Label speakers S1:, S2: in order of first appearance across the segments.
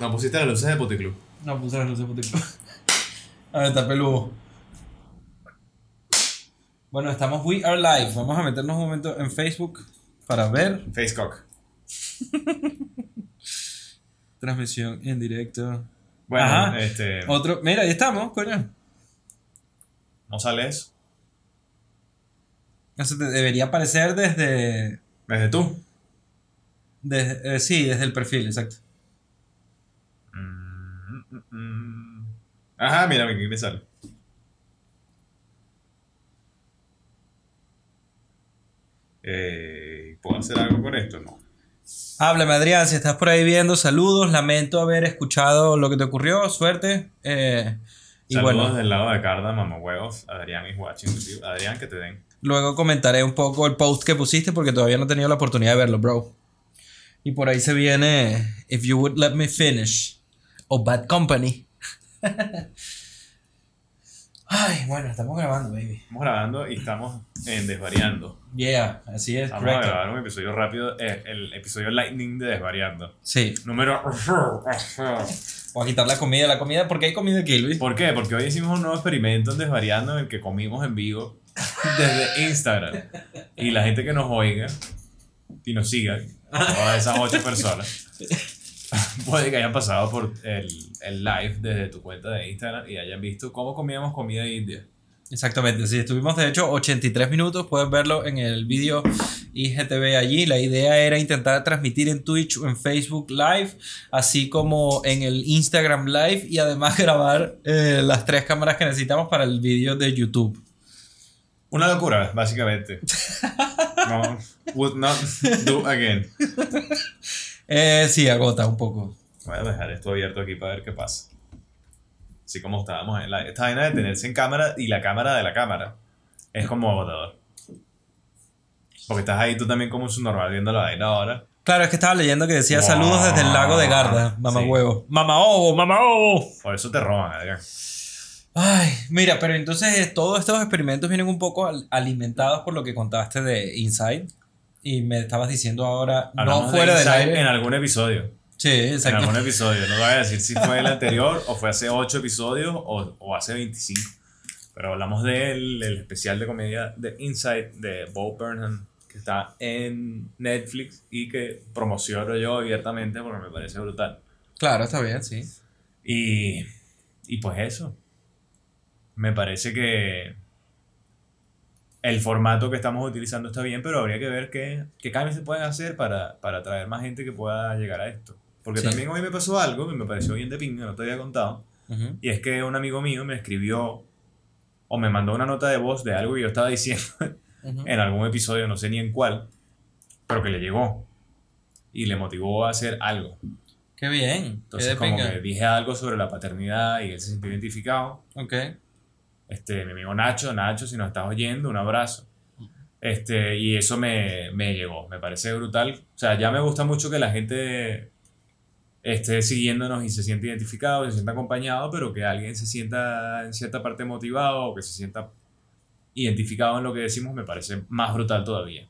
S1: No pusiste las luces de Puticlub.
S2: No puse las luces puticlub. A ver, está peludo. Bueno, estamos We Are Live. Vamos a meternos un momento en Facebook para ver.
S1: Facecock.
S2: Transmisión en directo.
S1: Bueno,
S2: Ajá.
S1: este.
S2: Otro. Mira, ahí estamos, coño.
S1: No sale eso.
S2: Eso te debería aparecer desde.
S1: Desde tú.
S2: desde eh, sí, desde el perfil, exacto.
S1: Mm. Ajá, mira, aquí me sale. Eh, ¿Puedo hacer algo con esto? No.
S2: Háblame, Adrián, si estás por ahí viendo, saludos. Lamento haber escuchado lo que te ocurrió. Suerte. Eh, y
S1: Saludos
S2: bueno,
S1: del lado de Carda, mamahuevos, Adrián y Watching. Adrián, que te den.
S2: luego comentaré un poco el post que pusiste porque todavía no he tenido la oportunidad de verlo, bro. Y por ahí se viene If You Would Let Me Finish o Bad Company. Ay, bueno, estamos grabando, baby.
S1: Estamos grabando y estamos en Desvariando.
S2: Yeah, así es,
S1: Vamos a grabar un episodio rápido, eh, el episodio Lightning de Desvariando.
S2: Sí,
S1: Número.
S2: voy a quitar la comida, la comida, porque hay comida aquí, Luis.
S1: ¿Por qué? Porque hoy hicimos un nuevo experimento en Desvariando en el que comimos en vivo desde Instagram. Y la gente que nos oiga y nos siga, todas esas ocho personas, puede que hayan pasado por el, el live desde tu cuenta de Instagram y hayan visto cómo comíamos comida india.
S2: Exactamente, sí, estuvimos de hecho 83 minutos, puedes verlo en el vídeo IGTV allí. La idea era intentar transmitir en Twitch o en Facebook Live, así como en el Instagram Live y además grabar eh, las tres cámaras que necesitamos para el vídeo de YouTube.
S1: Una locura, básicamente. No, would not do again.
S2: Eh, sí, agota un poco.
S1: Voy a dejar esto abierto aquí para ver qué pasa. Así como estábamos en la... Esta vaina de tenerse en cámara y la cámara de la cámara es como agotador. Porque estás ahí tú también como un subnormal viendo la vaina ahora.
S2: Claro, es que estaba leyendo que decía
S1: Wow.
S2: saludos desde el lago de Garda, mamá
S1: Sí.
S2: huevo. Mamá ovo, mamá ovo.
S1: Por eso te roban, Adrián.
S2: Ay, mira, pero entonces eh, todos estos experimentos vienen un poco al- alimentados por lo que contaste de Inside. Y me estabas diciendo ahora,
S1: Hablamos
S2: no
S1: de
S2: fuera del aire.
S1: En algún episodio.
S2: Sí,
S1: En
S2: exacto.
S1: algún episodio. No te voy a decir si fue el anterior o fue hace 8 episodios o, o hace 25. Pero hablamos del el especial de comedia de Inside de Bo Burnham que está en Netflix y que promociono yo abiertamente porque me parece brutal.
S2: Claro, está bien, sí.
S1: Y, y pues eso. Me parece que el formato que estamos utilizando está bien, pero habría que ver qué, qué cambios se pueden hacer para, para atraer más gente que pueda llegar a esto. Porque
S2: Sí.
S1: también hoy me pasó algo que me pareció bien de pinga, no te había contado.
S2: Ujú.
S1: Y es que un amigo mío me escribió o me mandó una nota de voz de algo que yo estaba diciendo
S2: Ujú.
S1: en algún episodio, no sé ni en cuál, pero que le llegó y le motivó a hacer algo.
S2: Qué bien.
S1: Entonces,
S2: qué
S1: como
S2: pinga.
S1: que dije algo sobre la paternidad y él se sintió identificado.
S2: Ok.
S1: Este, mi amigo Nacho, Nacho, si nos estás oyendo, un abrazo. Este, y eso me, me llegó, me parece brutal. O sea, ya me gusta mucho que la gente esté siguiéndonos y se sienta identificado, se sienta acompañado, pero que alguien se sienta en cierta parte motivado o que se sienta identificado en lo que decimos, me parece más brutal todavía.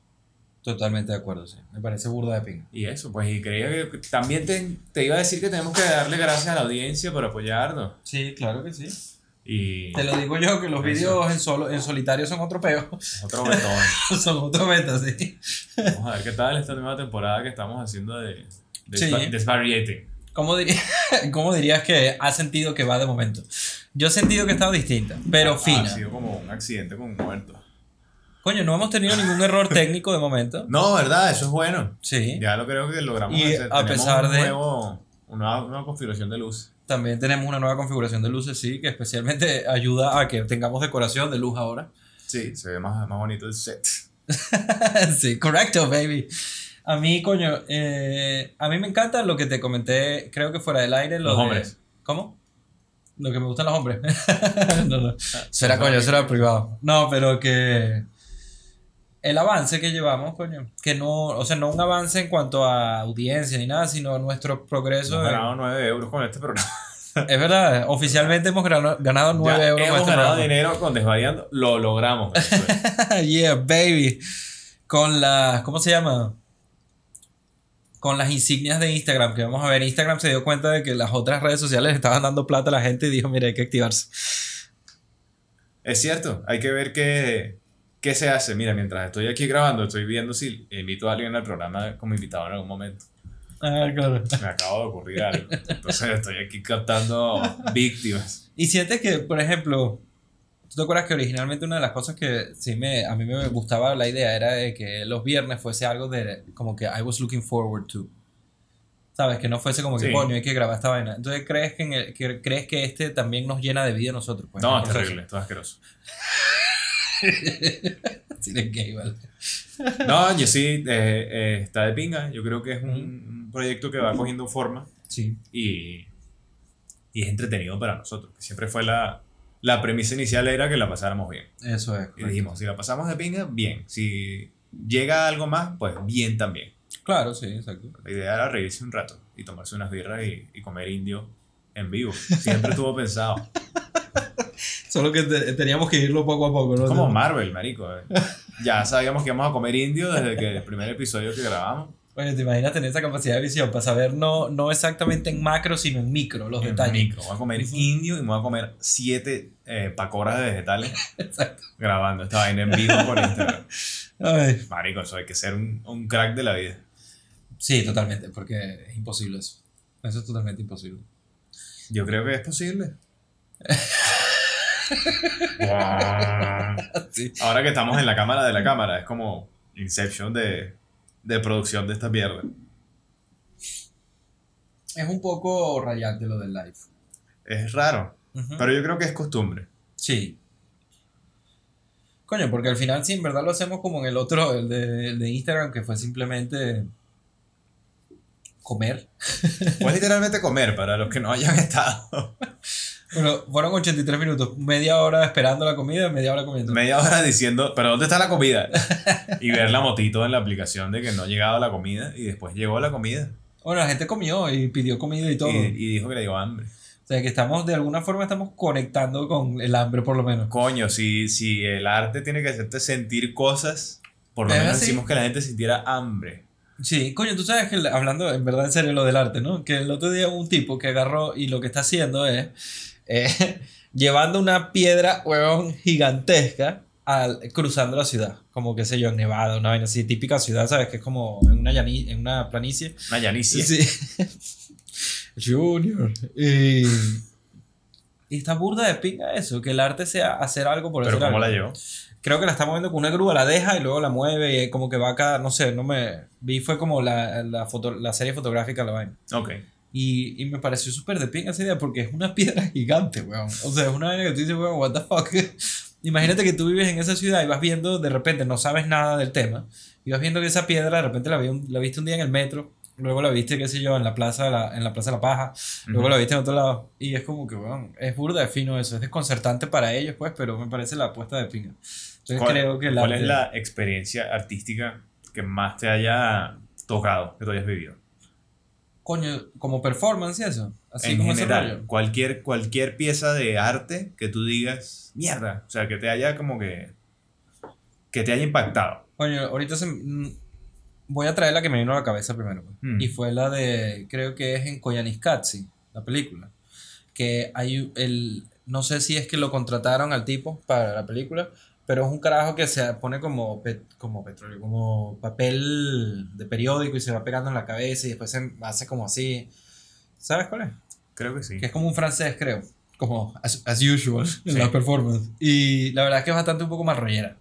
S2: Totalmente de acuerdo, sí. Me parece burda de pinga.
S1: Y eso, pues, y creía que también te, te iba a decir que tenemos que darle gracias a la audiencia por apoyarnos.
S2: Sí, claro que sí.
S1: Y
S2: Te lo digo yo, que los videos en, solo, en solitario son otro peo.
S1: otro botón.
S2: son otro meta, sí.
S1: Vamos a ver qué tal esta nueva temporada que estamos haciendo de, de
S2: Sí.
S1: Desvariating.
S2: ¿Cómo, diría- ¿Cómo dirías que has sentido que va de momento? Yo he sentido que ha estado distinta, pero
S1: Ha-
S2: fina.
S1: Ha sido como un accidente con un muerto.
S2: Coño, no hemos tenido ningún error técnico de momento.
S1: No, ¿verdad? Eso es bueno.
S2: Sí.
S1: Ya lo creo que logramos
S2: Y
S1: hacer.
S2: a pesar
S1: un
S2: de-
S1: nuevo- una nueva configuración de luz.
S2: También tenemos una nueva configuración de luces, sí, que especialmente ayuda a que tengamos decoración de luz ahora.
S1: Sí, se ve más, más bonito el set.
S2: sí, correcto, baby. A mí, coño, eh, a mí me encanta lo que te comenté, creo que fuera del aire. Lo
S1: Los
S2: de-
S1: hombres.
S2: ¿Cómo? Lo que me gustan los hombres. no, no. Será coño, será privado. No, pero que el avance que llevamos, coño, que no, o sea, no un avance en cuanto a audiencia ni nada, sino nuestro progreso.
S1: Hemos ganado 9 euros con este programa.
S2: es verdad, oficialmente hemos ganado, ganado 9
S1: Ya
S2: euros con
S1: hemos
S2: este
S1: ganado
S2: programa.
S1: dinero con Desvariando. Lo logramos. eso es.
S2: yeah, baby. Con la, ¿cómo se llama? con las insignias de Instagram, que vamos a ver, Instagram se dio cuenta de que las otras redes sociales estaban dando plata a la gente y dijo, mira, hay que activarse.
S1: Es cierto, hay que ver qué, qué se hace. Mira, mientras estoy aquí grabando, estoy viendo si invito a alguien al programa como invitado en algún momento.
S2: Ah, claro.
S1: Me acabo de ocurrir algo. Entonces estoy aquí captando víctimas.
S2: Y sientes que, por ejemplo, ¿tú te acuerdas que originalmente una de las cosas que sí me, a mí me gustaba la idea era de que los viernes fuese algo de como que I was looking forward to? ¿Sabes? Que no fuese como que,
S1: Sí.
S2: coño, hay que grabar esta vaina. Entonces, ¿crees que, en el- que- ¿crees que este también nos llena de vida a nosotros? Pues,
S1: No, es
S2: proceso?
S1: terrible, esto es asqueroso.
S2: Gay, vale.
S1: No, yo sí, eh, eh, está de pinga. Yo creo que es un, un proyecto que va cogiendo forma
S2: Sí.
S1: y, y es entretenido para nosotros. que Siempre fue la, la premisa inicial era que la pasáramos bien.
S2: Eso es.
S1: Y dijimos, si la pasamos de pinga, bien. Si llega algo más, pues bien también.
S2: Claro, sí, exacto.
S1: La idea era reírse un rato y tomarse unas birras y, y comer indio en vivo. Siempre estuvo pensado.
S2: Solo que te- teníamos que irlo poco a poco, ¿no?
S1: Como Marvel, marico. eh. Ya sabíamos que íbamos a comer indio desde que el primer episodio que grabamos.
S2: Oye, ¿te imaginas tener esa capacidad de visión para saber no, no exactamente en macro, sino en micro los
S1: En
S2: detalles?
S1: micro. Voy a comer indio y me voy a comer siete eh, pacoras de vegetales
S2: Exacto.
S1: grabando esta vaina en vivo por Instagram.
S2: Ay.
S1: Marico, eso hay que ser un, un crack de la vida.
S2: Sí, totalmente, porque es imposible eso. Eso es totalmente imposible.
S1: Yo creo que es posible.
S2: Sí.
S1: Ahora que estamos en la cámara de la cámara, es como Inception de, de producción de esta mierda.
S2: Es un poco rayante lo del live.
S1: Es raro, pero yo creo que es costumbre.
S2: Sí. Coño, porque al final sí, en verdad lo hacemos como en el otro, el de, el de Instagram, que fue simplemente comer.
S1: Puedes literalmente comer para los que no hayan estado
S2: Bueno, fueron 83 minutos, media hora esperando la comida, media hora comiendo.
S1: media hora diciendo, pero ¿dónde está la comida? Y ver la motito en la aplicación de que no llegaba la comida y después llegó la comida
S2: Bueno, la gente comió y pidió comida y todo.
S1: y, y dijo que le dio hambre.
S2: O sea, que estamos, de alguna forma, estamos conectando con el hambre, por lo menos.
S1: Coño, si, si el arte tiene que hacerte sentir cosas, por lo menos decimos que la gente sintiera hambre.
S2: Sí, coño, tú sabes que hablando en verdad en serio lo del arte, ¿no? Que el otro día hubo un tipo que agarró y lo que está haciendo es eh, llevando una piedra, huevón, gigantesca al, cruzando la ciudad. Como, qué sé yo, en Nevada, una vaina así, típica ciudad, ¿sabes? Que es como en una, llani- en una planicie.
S1: Una llanicia.
S2: Sí. Junior. Y, y está burda de pinga eso, que el arte sea hacer algo por
S1: Pero
S2: hacer
S1: ¿cómo
S2: algo.
S1: la llevó?
S2: Creo que la está moviendo con una grúa, la deja y luego la mueve y como que va acá, no sé, no me... Vi fue como la, la, foto, la serie fotográfica la vaina.
S1: Ok.
S2: Y, y me pareció súper de pinga esa idea porque es una piedra gigante, weón. O sea, es una vaina que tú dices, weón, what the fuck. Imagínate que tú vives en esa ciudad y vas viendo, de repente no sabes nada del tema, y vas viendo que esa piedra de repente la, vi un- la viste un día en el metro, luego la viste, qué sé yo, en la plaza de la, en la, plaza de la Paja, luego
S1: Ujú.
S2: la viste en otro lado. Y es como que, weón, es burda de fino eso, es desconcertante para ellos, pues, pero me parece la apuesta de pinga. Entonces
S1: ¿Cuál,
S2: creo que
S1: cuál es la experiencia artística que más te haya tocado, que tú hayas vivido?
S2: Coño, como performance y eso. Así
S1: en
S2: como ese
S1: general,
S2: rollo.
S1: cualquier, cualquier pieza de arte que tú digas, mierda, o sea, que te haya como que, que te haya impactado.
S2: Coño, ahorita se, mm, voy a traer la que me vino a la cabeza primero. pues.
S1: Mm.
S2: Y fue la de, creo que es en Koyaanisqatsi, la película. Que hay el, no sé si es que lo contrataron al tipo para la película, pero es un carajo que se pone como, pe- como petróleo, como papel de periódico y se va pegando en la cabeza y después se hace como así. ¿Sabes cuál es?
S1: Creo que sí.
S2: que es como un francés, creo. Como as, as usual en
S1: Sí.
S2: la performance. Y la verdad es que es bastante un poco más rollera.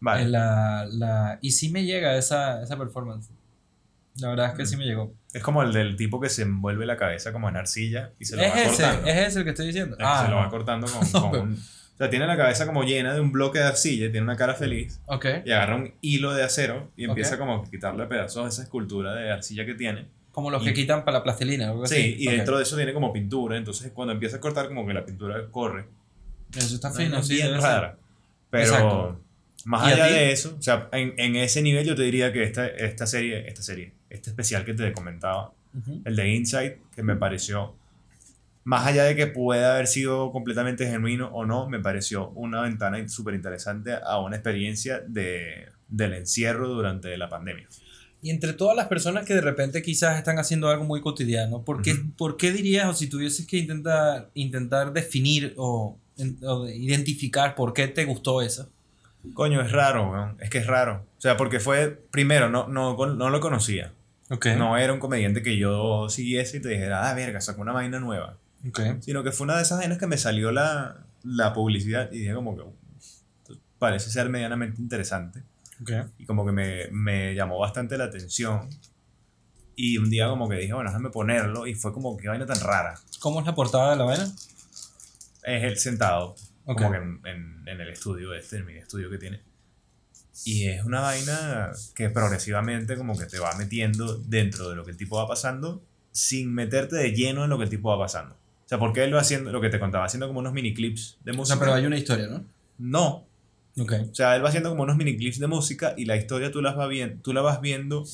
S1: Vale.
S2: En la, la, y sí me llega esa, esa performance. La verdad es que sí me llegó.
S1: Es como el del tipo que se envuelve la cabeza como en arcilla y se lo
S2: Es
S1: va
S2: ese,
S1: cortando.
S2: es ese el que estoy diciendo.
S1: Es que
S2: Ah,
S1: se lo va
S2: no.
S1: cortando con,
S2: No,
S1: con
S2: pero-
S1: un- O sea, tiene la cabeza como llena de un bloque de arcilla, tiene una cara feliz
S2: Ok.
S1: y agarra un hilo de acero y empieza
S2: Ok.
S1: como a quitarle pedazos a esa escultura de arcilla que tiene.
S2: Como los
S1: Y-
S2: que quitan para la plastilina. Algo
S1: Sí,
S2: así.
S1: y
S2: Ok.
S1: dentro de eso tiene como pintura, entonces cuando empieza a cortar como que la pintura corre.
S2: Eso está fino,
S1: vaina
S2: sí.
S1: bien rara. Pero
S2: Exacto.
S1: más
S2: ¿Y a
S1: allá de eso, o sea, en, en ese nivel yo te diría que esta, esta serie, esta serie, este especial que te comentaba,
S2: Ujú.
S1: el de Insight, que me pareció, más allá de que pueda haber sido completamente genuino o no, me pareció una ventana súper interesante a una experiencia de, del encierro durante la pandemia.
S2: y entre todas las personas que de repente quizás están haciendo algo muy cotidiano, ¿por qué,
S1: Ujú.
S2: ¿por qué dirías, o si tuvieses que intentar, intentar definir o, o de- identificar por qué te gustó eso?
S1: Coño, es raro, weón. Es que es raro. O sea, porque fue, primero, no, no, no lo conocía.
S2: Ok.
S1: No era un comediante que yo siguiese y te dijera, ah, verga, sacó una vaina nueva.
S2: Ok.
S1: Sino que fue una de esas vainas que me salió la, la publicidad y dije como que "Esto parece ser medianamente interesante.
S2: Ok.
S1: Y como que me, me llamó bastante la atención. Y un día como que dije, bueno, déjame ponerlo. Y fue como que vaina tan rara.
S2: ¿Cómo es la portada de la vaina?
S1: Es él sentado,
S2: Ok.
S1: como que en, en, en el estudio este, en mi estudio que tiene. Y es una vaina que progresivamente como que te va metiendo dentro de lo que el tipo va pasando sin meterte de lleno en lo que el tipo va pasando. O sea, porque él va haciendo lo que te contaba, haciendo como unos mini clips de
S2: O
S1: música.
S2: sea, pero hay una historia, ¿no?
S1: No,
S2: Ok.
S1: o sea, él va haciendo como unos mini clips de música y la historia tú, las va bien, tú la vas viendo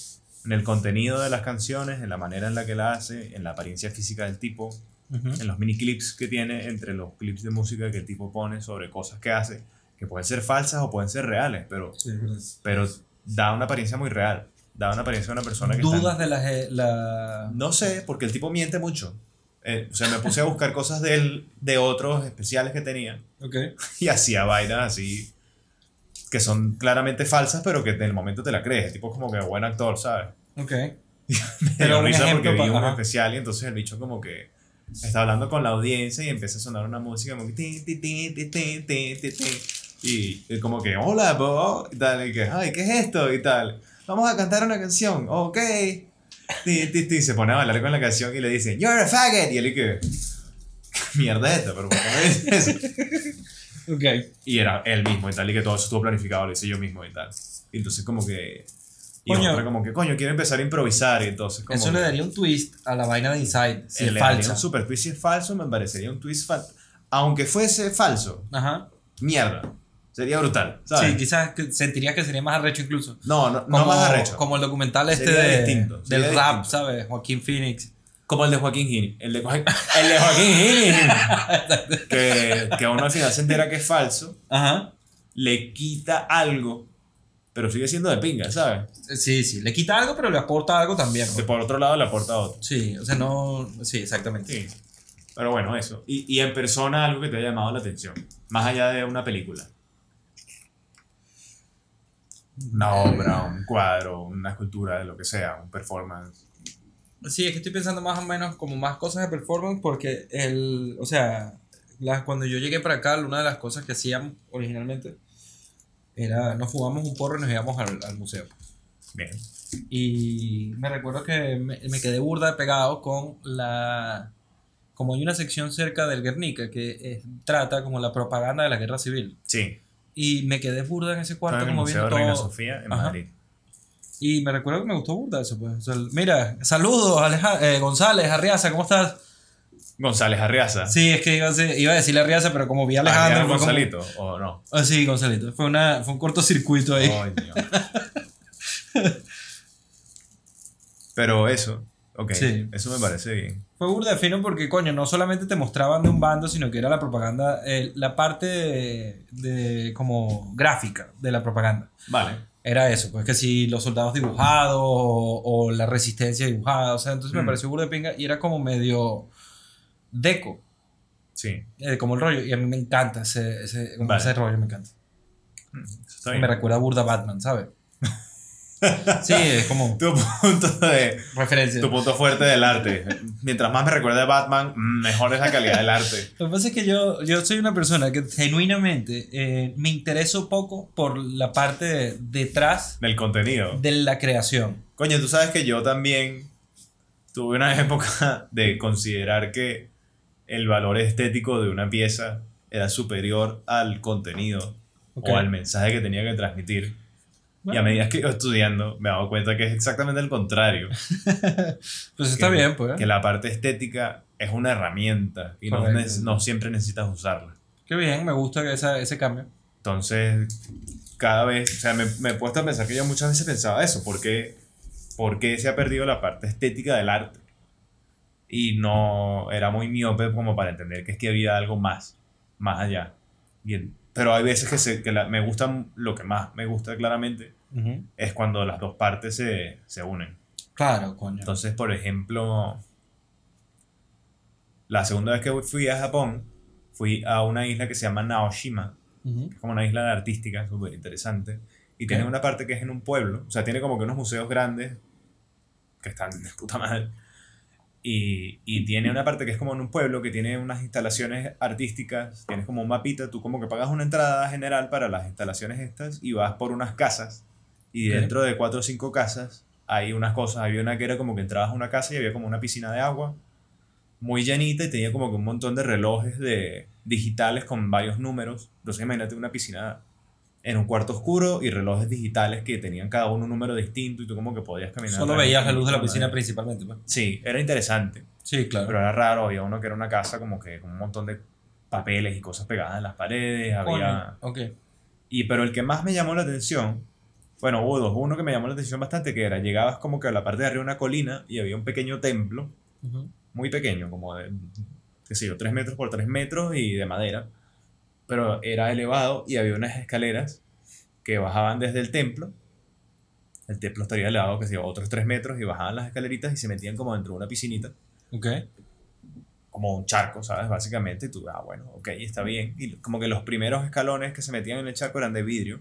S1: en el contenido de las canciones, en la manera en la que la hace, en la apariencia física del tipo,
S2: Ujú.
S1: en los mini clips que tiene entre los clips de música que el tipo pone sobre cosas que hace, que pueden ser falsas o pueden ser reales, pero,
S2: Sí,
S1: pero da una apariencia muy real. Da una apariencia de una persona que está-
S2: ¿Dudas de la, la...
S1: No sé, porque el tipo miente mucho. Eh, o sea, me puse a buscar cosas de él, de otros especiales que tenía,
S2: Ok.
S1: y hacía vainas así que son claramente falsas, pero que en el momento te la crees. El tipo es como que buen actor, ¿sabes?
S2: Ok.
S1: Me
S2: Pero un
S1: risa porque vi un
S2: ajá.
S1: especial y entonces el bicho como que está hablando con la audiencia y empieza a sonar una música como que ti, ti, ti, ti, ti, ti, ti, ti. y como que hola bo y tal y que ay qué es esto y tal vamos a cantar una canción ok. Se pone a bailar con la canción y le dice you're a faggot y él que ¿qué mierda es esto pero ¿por qué me dices eso?
S2: Ok.
S1: y era él mismo y tal y que todo eso estuvo planificado lo hice yo mismo y tal y entonces como que y
S2: Coño.
S1: otra como que coño quiero empezar a improvisar y entonces como
S2: Eso le daría un twist a la vaina de Inside, si es
S1: daría
S2: falsa.
S1: un super twist si es falso, me parecería un twist falso. Aunque fuese falso,
S2: Ajá.
S1: mierda. Sería brutal, ¿sabes?
S2: Sí, quizás que sentiría que sería más arrecho incluso.
S1: no, no, no
S2: Como,
S1: más arrecho.
S2: como el documental este
S1: Sería
S2: de,
S1: distinto,
S2: del
S1: sería
S2: rap,
S1: distinto.
S2: ¿sabes? Joaquín Phoenix.
S1: Como el de Joaquín Gini. El de, Joaquín- el de Joaquín Gini. que, que uno al final se entera que es falso,
S2: Ajá.
S1: le quita algo, pero sigue siendo de pinga, ¿sabes?
S2: Sí, sí. Le quita algo, pero le aporta algo también.
S1: Que por otro lado le aporta otro.
S2: Sí, o sea, no. Sí, exactamente.
S1: Sí. Pero bueno, eso. Y, y en persona algo que te haya llamado la atención. Más allá de una película. Una obra, un cuadro, una escultura, lo que sea, un performance.
S2: Sí, es que estoy pensando más o menos como más cosas de performance porque el, o sea, la- cuando yo llegué para acá, una de las cosas que hacíamos originalmente era, nos fumamos un porro y nos íbamos al, al museo.
S1: Bien.
S2: Y me recuerdo que me, me quedé burda pegado con la, como hay una sección cerca del Guernica que trata como la propaganda de la guerra civil.
S1: Sí.
S2: Y me quedé burda en ese cuarto como viendo
S1: Reina
S2: todo.
S1: Sofía en
S2: Ajá.
S1: Madrid.
S2: Y me recuerdo que me gustó burda eso, pues. O sea, mira, saludos, Aleja- eh, González, Arriaza, ¿cómo estás?
S1: González Arriaza.
S2: Sí, es que iba a, decir- iba a decirle Arriaza, pero como vi a Alejandro. Como-
S1: Gonzalito, o no.
S2: Ah, sí, Gonzalito. Fue, una, fue un cortocircuito ahí.
S1: Coño. Pero eso, ok.
S2: Sí.
S1: Eso me parece bien.
S2: Fue burda fino porque, coño, no solamente te mostraban de un bando, sino que era la propaganda, eh, la parte de, de como gráfica de la propaganda.
S1: Vale.
S2: Era eso, pues que si los soldados dibujados o, o la resistencia dibujada, o sea, entonces me
S1: Mm.
S2: pareció burda de pinga y era como medio deco,
S1: Sí.
S2: eh, como el rollo, y a mí me encanta ese, ese,
S1: Vale.
S2: ese rollo, me encanta.
S1: Eso está
S2: Me
S1: bien.
S2: recuerda a burda Batman, ¿sabes? Sí, es como
S1: Tu punto de,
S2: referencia.
S1: tu punto fuerte del arte. Mientras más me recuerde a Batman, mejor es la calidad del arte.
S2: Lo que pasa es que yo, yo soy una persona que genuinamente eh, me intereso poco por la parte de- detrás
S1: Del contenido.
S2: de la creación.
S1: Coño, tú sabes que yo también tuve una época de considerar que el valor estético de una pieza era superior al contenido o al mensaje que tenía que transmitir. Y
S2: Bueno.
S1: a medida que iba estudiando, me he dado cuenta que es exactamente el contrario.
S2: Pues está
S1: que,
S2: bien, pues.
S1: Que la parte estética es una herramienta y no, no siempre necesitas usarla.
S2: Qué bien, me gusta esa, ese cambio.
S1: Entonces, cada vez, o sea, me, me he puesto a pensar que yo muchas veces pensaba eso, ¿por qué, por qué se ha perdido la parte estética del arte? Y no era muy miope como para entender que es que había algo más, más allá. Bien. Pero hay veces que, se, que la- me gusta, lo que más me gusta claramente Es cuando las dos partes se, se unen.
S2: Claro, coño.
S1: Entonces, por ejemplo, la segunda vez que fui a Japón, fui a una isla que se llama Naoshima, que es como una isla artística súper interesante. Y tiene una parte que es en un pueblo, o sea, tiene como que unos museos grandes que están de puta madre. Y, y tiene una parte que es como en un pueblo que tiene unas instalaciones artísticas, tienes como un mapita, tú como que pagas una entrada general para las instalaciones estas y vas por unas casas y dentro de cuatro o cinco casas hay unas cosas, había una que era como que entrabas a una casa y había como una piscina de agua muy llanita y tenía como que un montón de relojes de digitales con varios números. Entonces imagínate una piscina en un cuarto oscuro y relojes digitales que tenían cada uno un número distinto y tú como que podías caminar.
S2: Solo veías la luz de la piscina principalmente. pues.
S1: Sí, era interesante,
S2: Sí, claro.
S1: pero era raro. Había uno que era una casa como que con un montón de papeles y cosas pegadas en las paredes. Había...
S2: Ok.
S1: Y pero el que más me llamó la atención, bueno, hubo dos. Uno que me llamó la atención bastante, que era, llegabas como que a la parte de arriba de una colina y había un pequeño templo, muy pequeño, como de, qué sé yo, 3 metros por 3 metros y de madera. Pero era elevado y había unas escaleras que bajaban desde el templo. El templo estaría elevado, que sé yo, otros 3 metros y bajaban las escaleritas y se metían como dentro de una piscinita
S2: Ok.
S1: como un charco, ¿sabes? Básicamente, y tú, ah, bueno, ok, está bien. Y como que los primeros escalones que se metían en el charco eran de vidrio.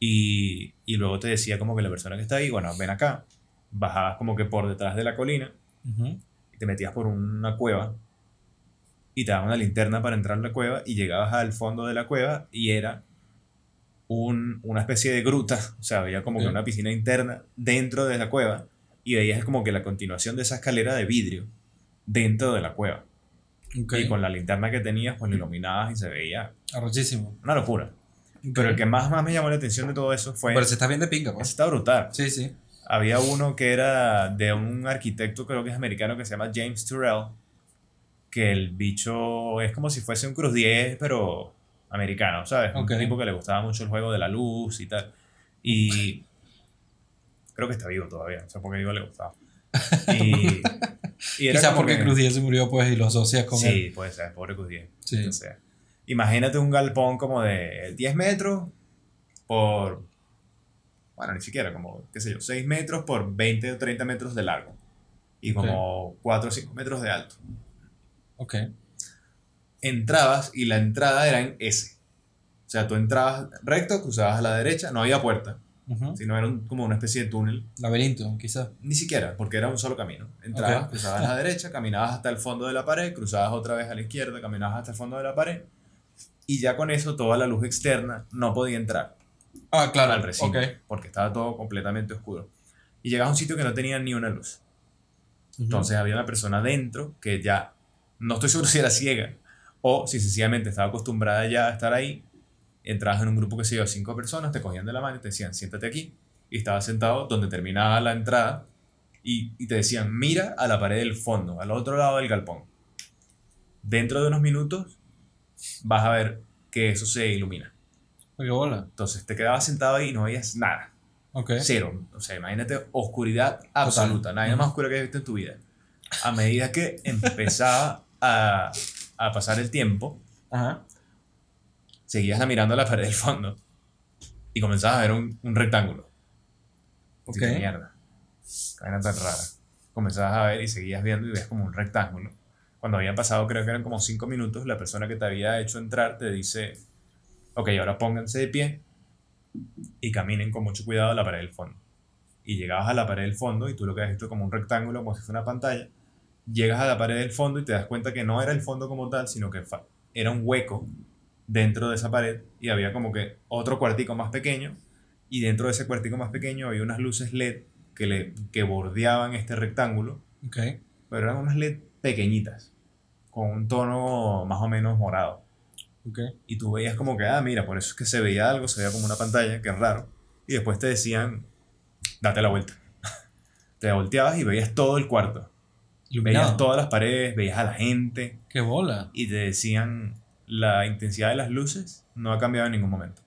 S1: Y, y luego te decía como que la persona que está ahí, bueno, ven acá. Bajabas como que por detrás de la colina y te metías por una cueva y te daban una linterna para entrar a la cueva y llegabas al fondo de la cueva y era un, una especie de gruta, o sea, había como que una piscina interna dentro de la cueva y veías como que la continuación de esa escalera de vidrio dentro de la cueva. Y con la linterna que tenías, pues lo iluminabas y se veía
S2: Arrochísimo.
S1: una locura. Pero el que más, más me llamó la atención de todo eso fue...
S2: Pero se está bien de pinga, pues.
S1: está brutal.
S2: Sí, sí.
S1: Había uno que era de un arquitecto, creo que es americano, que se llama James Turrell, que el bicho es como si fuese un Cruz 10, pero americano, ¿sabes?
S2: Ok.
S1: Un tipo que le gustaba mucho el juego de la luz y tal. Y creo que está vivo todavía, o sea, porque digo le gustaba. Y, y
S2: Quizás porque
S1: que-
S2: Cruz Diez se murió, pues, y lo asocias con él.
S1: Sí, puede ser, pobre Cruz 10.
S2: Sí.
S1: Sea, imagínate un galpón como de 10 metros por, bueno, ni siquiera, como, qué sé yo, 6 metros por 20 o 30 metros de largo. Y como 4 o 5 metros de alto.
S2: Ok.
S1: Entrabas y la entrada era en S. O sea, tú entrabas recto, cruzabas a la derecha, no había puerta,
S2: Ujú.
S1: sino era un- como una especie de túnel.
S2: Laberinto, quizás.
S1: Ni siquiera, porque era un solo camino. Entrabas,
S2: Ok.
S1: cruzabas a la derecha, caminabas hasta el fondo de la pared, cruzabas otra vez a la izquierda, caminabas hasta el fondo de la pared. Y ya con eso toda la luz externa no podía entrar
S2: Ah, claro.
S1: al recinto, porque estaba todo completamente oscuro. Y llegabas a un sitio que no tenía ni una luz. Entonces había una persona dentro que ya, no estoy seguro si era ciega o si sencillamente estaba acostumbrada ya a estar ahí. Entrabas en un grupo que se yo, cinco personas, te cogían de la mano y te decían, siéntate aquí. Y estabas sentado donde terminaba la entrada y, y te decían, mira a la pared del fondo, al otro lado del galpón. Dentro de unos minutos vas a ver que eso se ilumina.
S2: ¿Qué bola?
S1: Entonces te quedabas sentado ahí y no veías nada.
S2: Ok.
S1: Cero. O sea, imagínate oscuridad absoluta. Nada más oscura que has visto en tu vida. A medida que empezaba a, a pasar el tiempo,
S2: Ajá.
S1: seguías mirando a la pared del fondo y comenzabas a ver un, un rectángulo.
S2: Ok.
S1: Mierda. Vaina tan rara. Comenzabas a ver y seguías viendo y ves como un rectángulo. Cuando habían pasado, creo que eran como cinco minutos, la persona que te había hecho entrar te dice, ok, ahora pónganse de pie y caminen con mucho cuidado a la pared del fondo. Y llegabas a la pared del fondo y tú lo que has visto como un rectángulo, como si fuera una pantalla, llegas a la pared del fondo y te das cuenta que no era el fondo como tal, sino que era un hueco dentro de esa pared y había como que otro cuartico más pequeño y dentro de ese cuartico más pequeño había unas luces LED que, le, que bordeaban este rectángulo,
S2: Ok.
S1: pero eran unas LED pequeñitas, con un tono más o menos morado. Y tú veías como que, ah, mira, por eso es que se veía algo, se veía como una pantalla, que es raro. Y después te decían, date la vuelta. te volteabas y veías todo el cuarto.
S2: Iluminado.
S1: Veías todas las paredes, veías a la gente
S2: Qué bola.
S1: y te decían, la intensidad de las luces no ha cambiado en ningún momento.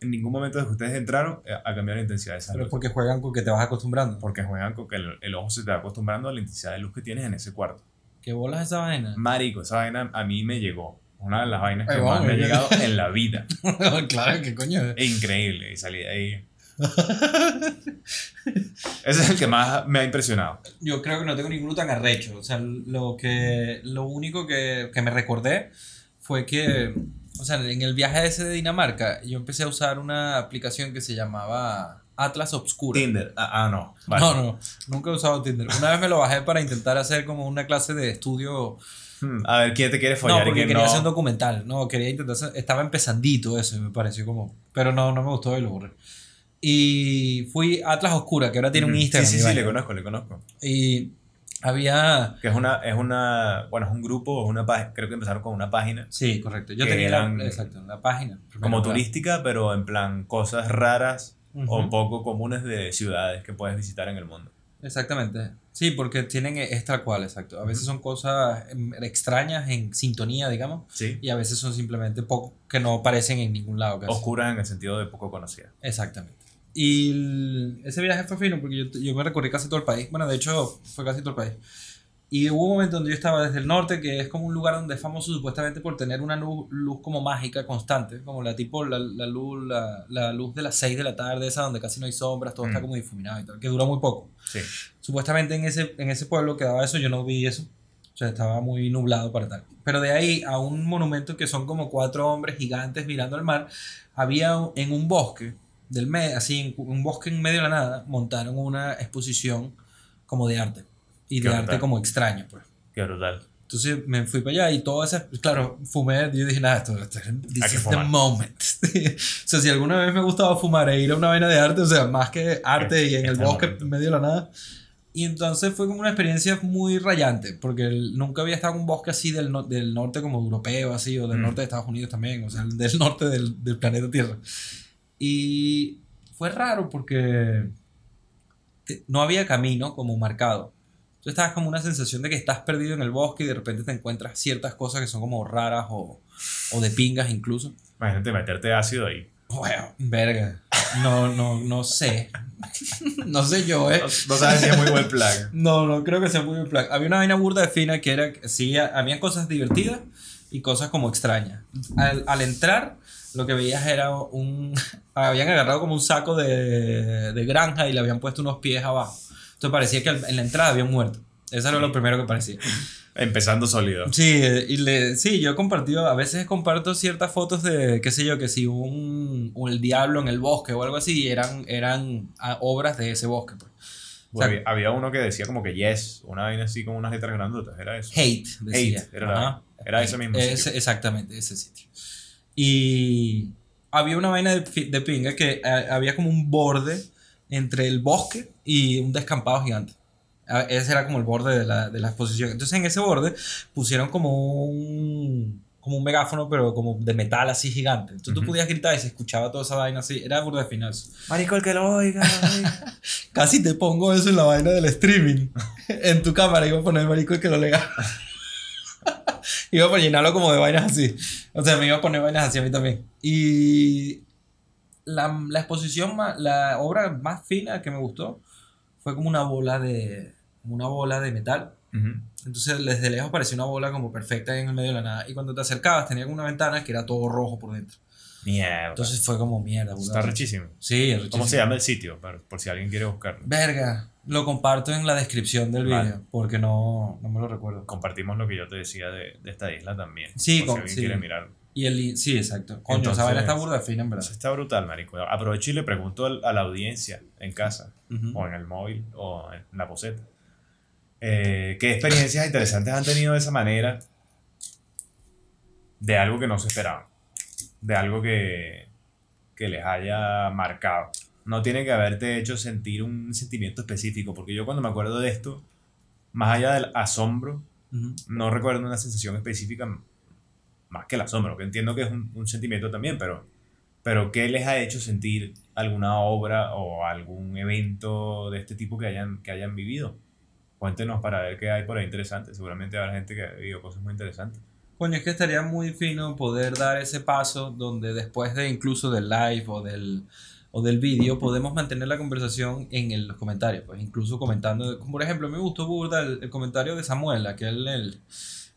S1: En ningún momento desde que ustedes entraron eh, ha cambiado la intensidad de esas
S2: Pero es
S1: luces.
S2: porque juegan con que te vas acostumbrando.
S1: Porque juegan con que el, el ojo se te va acostumbrando a la intensidad de luz que tienes en ese cuarto.
S2: ¿Qué bolas esa vaina?
S1: Marico, esa vaina a mí me llegó. Una de las vainas que
S2: Ay,
S1: más
S2: vamos,
S1: me ha llegado en la vida.
S2: claro, ¿qué coño?
S1: Increíble. Y salí de ahí. Ese es el que más me ha impresionado.
S2: Yo creo que no tengo ninguno tan arrecho. O sea, lo, que, lo único que, que me recordé fue que, o sea, en el viaje ese de Dinamarca, yo empecé a usar una aplicación que se llamaba Atlas Obscura.
S1: Tinder. Ah, ah, no. Vale.
S2: No, no, nunca he usado Tinder. Una vez me lo bajé para intentar hacer como una clase de estudio.
S1: Hmm, A ver, ¿quién te quiere follar
S2: No, porque quería
S1: no?
S2: hacer un documental. No, quería intentar hacer- Estaba empezandito eso y me pareció como... Pero no, no me gustó y lo borré. Y fui a Atlas Oscura, que ahora tiene un
S1: Ujú.
S2: Instagram.
S1: Sí, sí, sí, le conozco, le conozco.
S2: Y había...
S1: Que es una, es una, bueno, es un grupo, es una página, creo que empezaron con una página
S2: Sí, correcto. Yo tenía
S1: eran
S2: la, exacto, la página.
S1: como turística, pero en plan cosas raras
S2: Ujú.
S1: o poco comunes de ciudades que puedes visitar en el mundo.
S2: Exactamente. Sí, porque tienen, es tal cual, exacto. A veces son cosas em, extrañas en sintonía, digamos,
S1: Sí.
S2: y a veces son simplemente poco que no aparecen en ningún lado. casi.
S1: Oscuras en el sentido de poco conocidas.
S2: Exactamente. Y el- ese viaje fue fino porque yo, yo me recorrí casi todo el país. Bueno, de hecho, fue casi todo el país. Y hubo un momento donde yo estaba desde el norte, que es como un lugar donde es famoso supuestamente por tener una luz, luz como mágica constante, como la tipo la, la luz la, la luz de las 6 de la tarde, esa donde casi no hay sombras, todo está
S1: Mm.
S2: como difuminado y tal, que duró muy poco.
S1: Sí.
S2: Supuestamente en ese, en ese pueblo quedaba eso, yo no vi eso. O sea, estaba muy nublado para tal. Pero de ahí a un monumento que son como cuatro hombres gigantes mirando al mar, había en un bosque, del así, un bosque en medio de la nada, montaron una exposición como de arte. Y
S1: Qué
S2: de arte
S1: brutal.
S2: como extraño, pues.
S1: Qué brutal.
S2: Entonces me fui para allá y todo ese, claro, fumé, yo dije, nada, esto, esto this is the moment. o sea, si alguna vez me gustaba fumar e ir a una vaina de arte, o sea, más que arte y en el bosque
S1: momento.
S2: en medio de la nada. Y entonces fue como una experiencia muy rayante, porque nunca había estado en un bosque así del, no- del norte como europeo, así, o del
S1: Mm.
S2: norte de Estados Unidos también, o sea, del norte del, del planeta Tierra. Y fue raro porque no había camino como marcado. Tú estabas como una sensación de que estás perdido en el bosque y de repente te encuentras ciertas cosas que son como raras o, o de pingas incluso.
S1: Imagínate meterte ácido ahí.
S2: Bueno, verga. No, no, no sé. no sé yo, eh.
S1: No, no sabes si es muy buen plan.
S2: No, no creo que sea muy buen plan. Había una vaina burda de fina que era, que sí, había cosas divertidas y cosas como extrañas. Al, al entrar, lo que veías era un... Habían agarrado como un saco de, de granja y le habían puesto unos pies abajo. Entonces parecía que en la entrada había un muerto. Eso era lo primero que parecía.
S1: Empezando sólido.
S2: Sí, eh, y le, sí, yo he compartido, a veces comparto ciertas fotos de, qué sé yo, que si un, un- el diablo en el bosque o algo así, eran, eran obras de ese bosque. Pues. O sea,
S1: había, había uno que decía como que yes, una vaina así con unas letras grandotas. Era eso.
S2: Hate, decía.
S1: Hate, era la- era ese mismo
S2: Ese-
S1: sitio.
S2: exactamente, ese sitio. Y había una vaina de, de pinga que eh, había como un borde entre el bosque y un descampado gigante. Ese era como el borde de la, de la exposición. Entonces en ese borde pusieron como un, como un megáfono, pero como de metal así gigante. Entonces tú
S1: Ujú.
S2: podías gritar y se escuchaba toda esa vaina así. Era burda de final.
S1: Marico, el que lo oiga.
S2: Casi te pongo eso en la vaina del streaming. en tu cámara iba a poner marico el que lo lea. iba a llenarlo como de vainas así. O sea, me iba a poner vainas así a mí también. Y la, la exposición, más, la obra más fina que me gustó fue como una bola de, como una bola de metal.
S1: Ujú.
S2: Entonces desde lejos parecía una bola como perfecta en el medio de la nada. Y cuando te acercabas tenía como una ventana que era todo rojo por dentro.
S1: Mierda.
S2: Entonces fue como mierda.
S1: Está rechísimo.
S2: Sí,
S1: ¿Cómo
S2: rechísimo.
S1: se llama el sitio? Por, si alguien quiere buscarlo.
S2: Verga, lo comparto en la descripción del
S1: Vale.
S2: video, porque no, no me lo recuerdo.
S1: Compartimos lo que yo te decía de, de esta isla también.
S2: Sí,
S1: por si alguien
S2: sí.
S1: quiere mirarlo.
S2: Y el, sí, exacto. Coño,
S1: Entonces-
S2: esa vaina está burda fina, en verdad.
S1: Eso está brutal, marico. Aprovecho y le pregunto a la audiencia en casa, o en el móvil, o en la poseta. eh, ¿Qué experiencias interesantes han tenido de esa manera? De algo que no se esperaban. De algo que, que les haya marcado. No tiene que haberte hecho sentir un sentimiento específico, porque yo cuando me acuerdo de esto, más allá del asombro, no recuerdo una sensación específica más que el asombro, que entiendo que es un, un sentimiento también, pero, pero ¿qué les ha hecho sentir alguna obra o algún evento de este tipo que hayan, que hayan vivido? Cuéntenos para ver qué hay por ahí interesante. Seguramente habrá gente que ha vivido cosas muy interesantes.
S2: Coño, es que estaría muy fino poder dar ese paso donde después de incluso del live o del, o del vídeo podemos mantener la conversación en el- los comentarios, pues incluso comentando, como por ejemplo, me gustó burda el, el comentario de Samuel, aquel el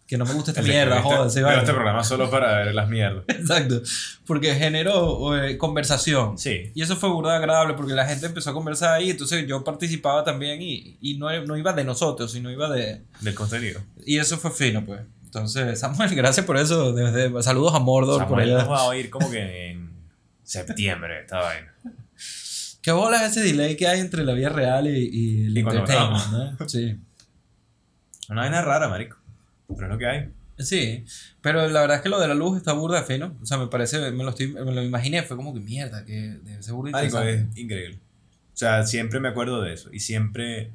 S2: que no me gusta esta
S1: El
S2: mierda, joder, se
S1: veo
S2: va.
S1: este programa solo para ver las mierdas.
S2: Exacto. Porque generó eh, conversación.
S1: Sí.
S2: Y eso fue burda agradable porque la gente empezó a conversar ahí, entonces yo participaba también y, y no, no iba de nosotros, sino iba de...
S1: Del contenido.
S2: Y eso fue fino, pues. Entonces, Samuel, gracias por eso. desde- saludos a Mordor por
S1: Samuel
S2: allá.
S1: nos va a oír como que en septiembre esta vaina.
S2: ¿Qué bola es ese delay que hay entre la vida real y, y el
S1: Y
S2: entertainment, ¿no? Sí.
S1: Una vaina rara, marico. Pero es lo que hay.
S2: Sí, pero la verdad es que lo de la luz está burda fino. O sea, me parece, me lo, estoy, me lo imaginé, fue como que mierda, que debe ser burda interesante.
S1: es increíble. O sea, siempre me acuerdo de eso. Y siempre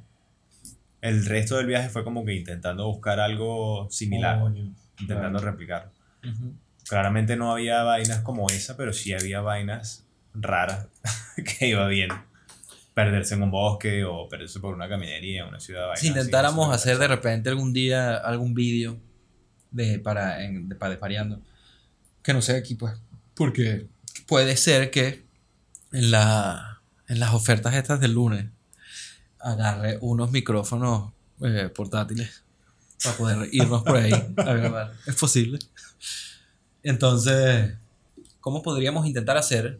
S1: el resto del viaje fue como que intentando buscar algo similar. Intentando
S2: claro.
S1: replicar.
S2: Ujú.
S1: Claramente no había vainas como esa, pero sí había vainas raras que iba bien. Perderse en un bosque o perderse por una caminería en una ciudad.
S2: Si intentáramos hacer de repente algún día algún vídeo de para en, de, para desvariando, que no sé aquí pues, porque puede ser que en la en las ofertas estas del lunes agarre unos micrófonos eh, portátiles para poder irnos por ahí a grabar. Es posible. Entonces, ¿cómo podríamos intentar hacer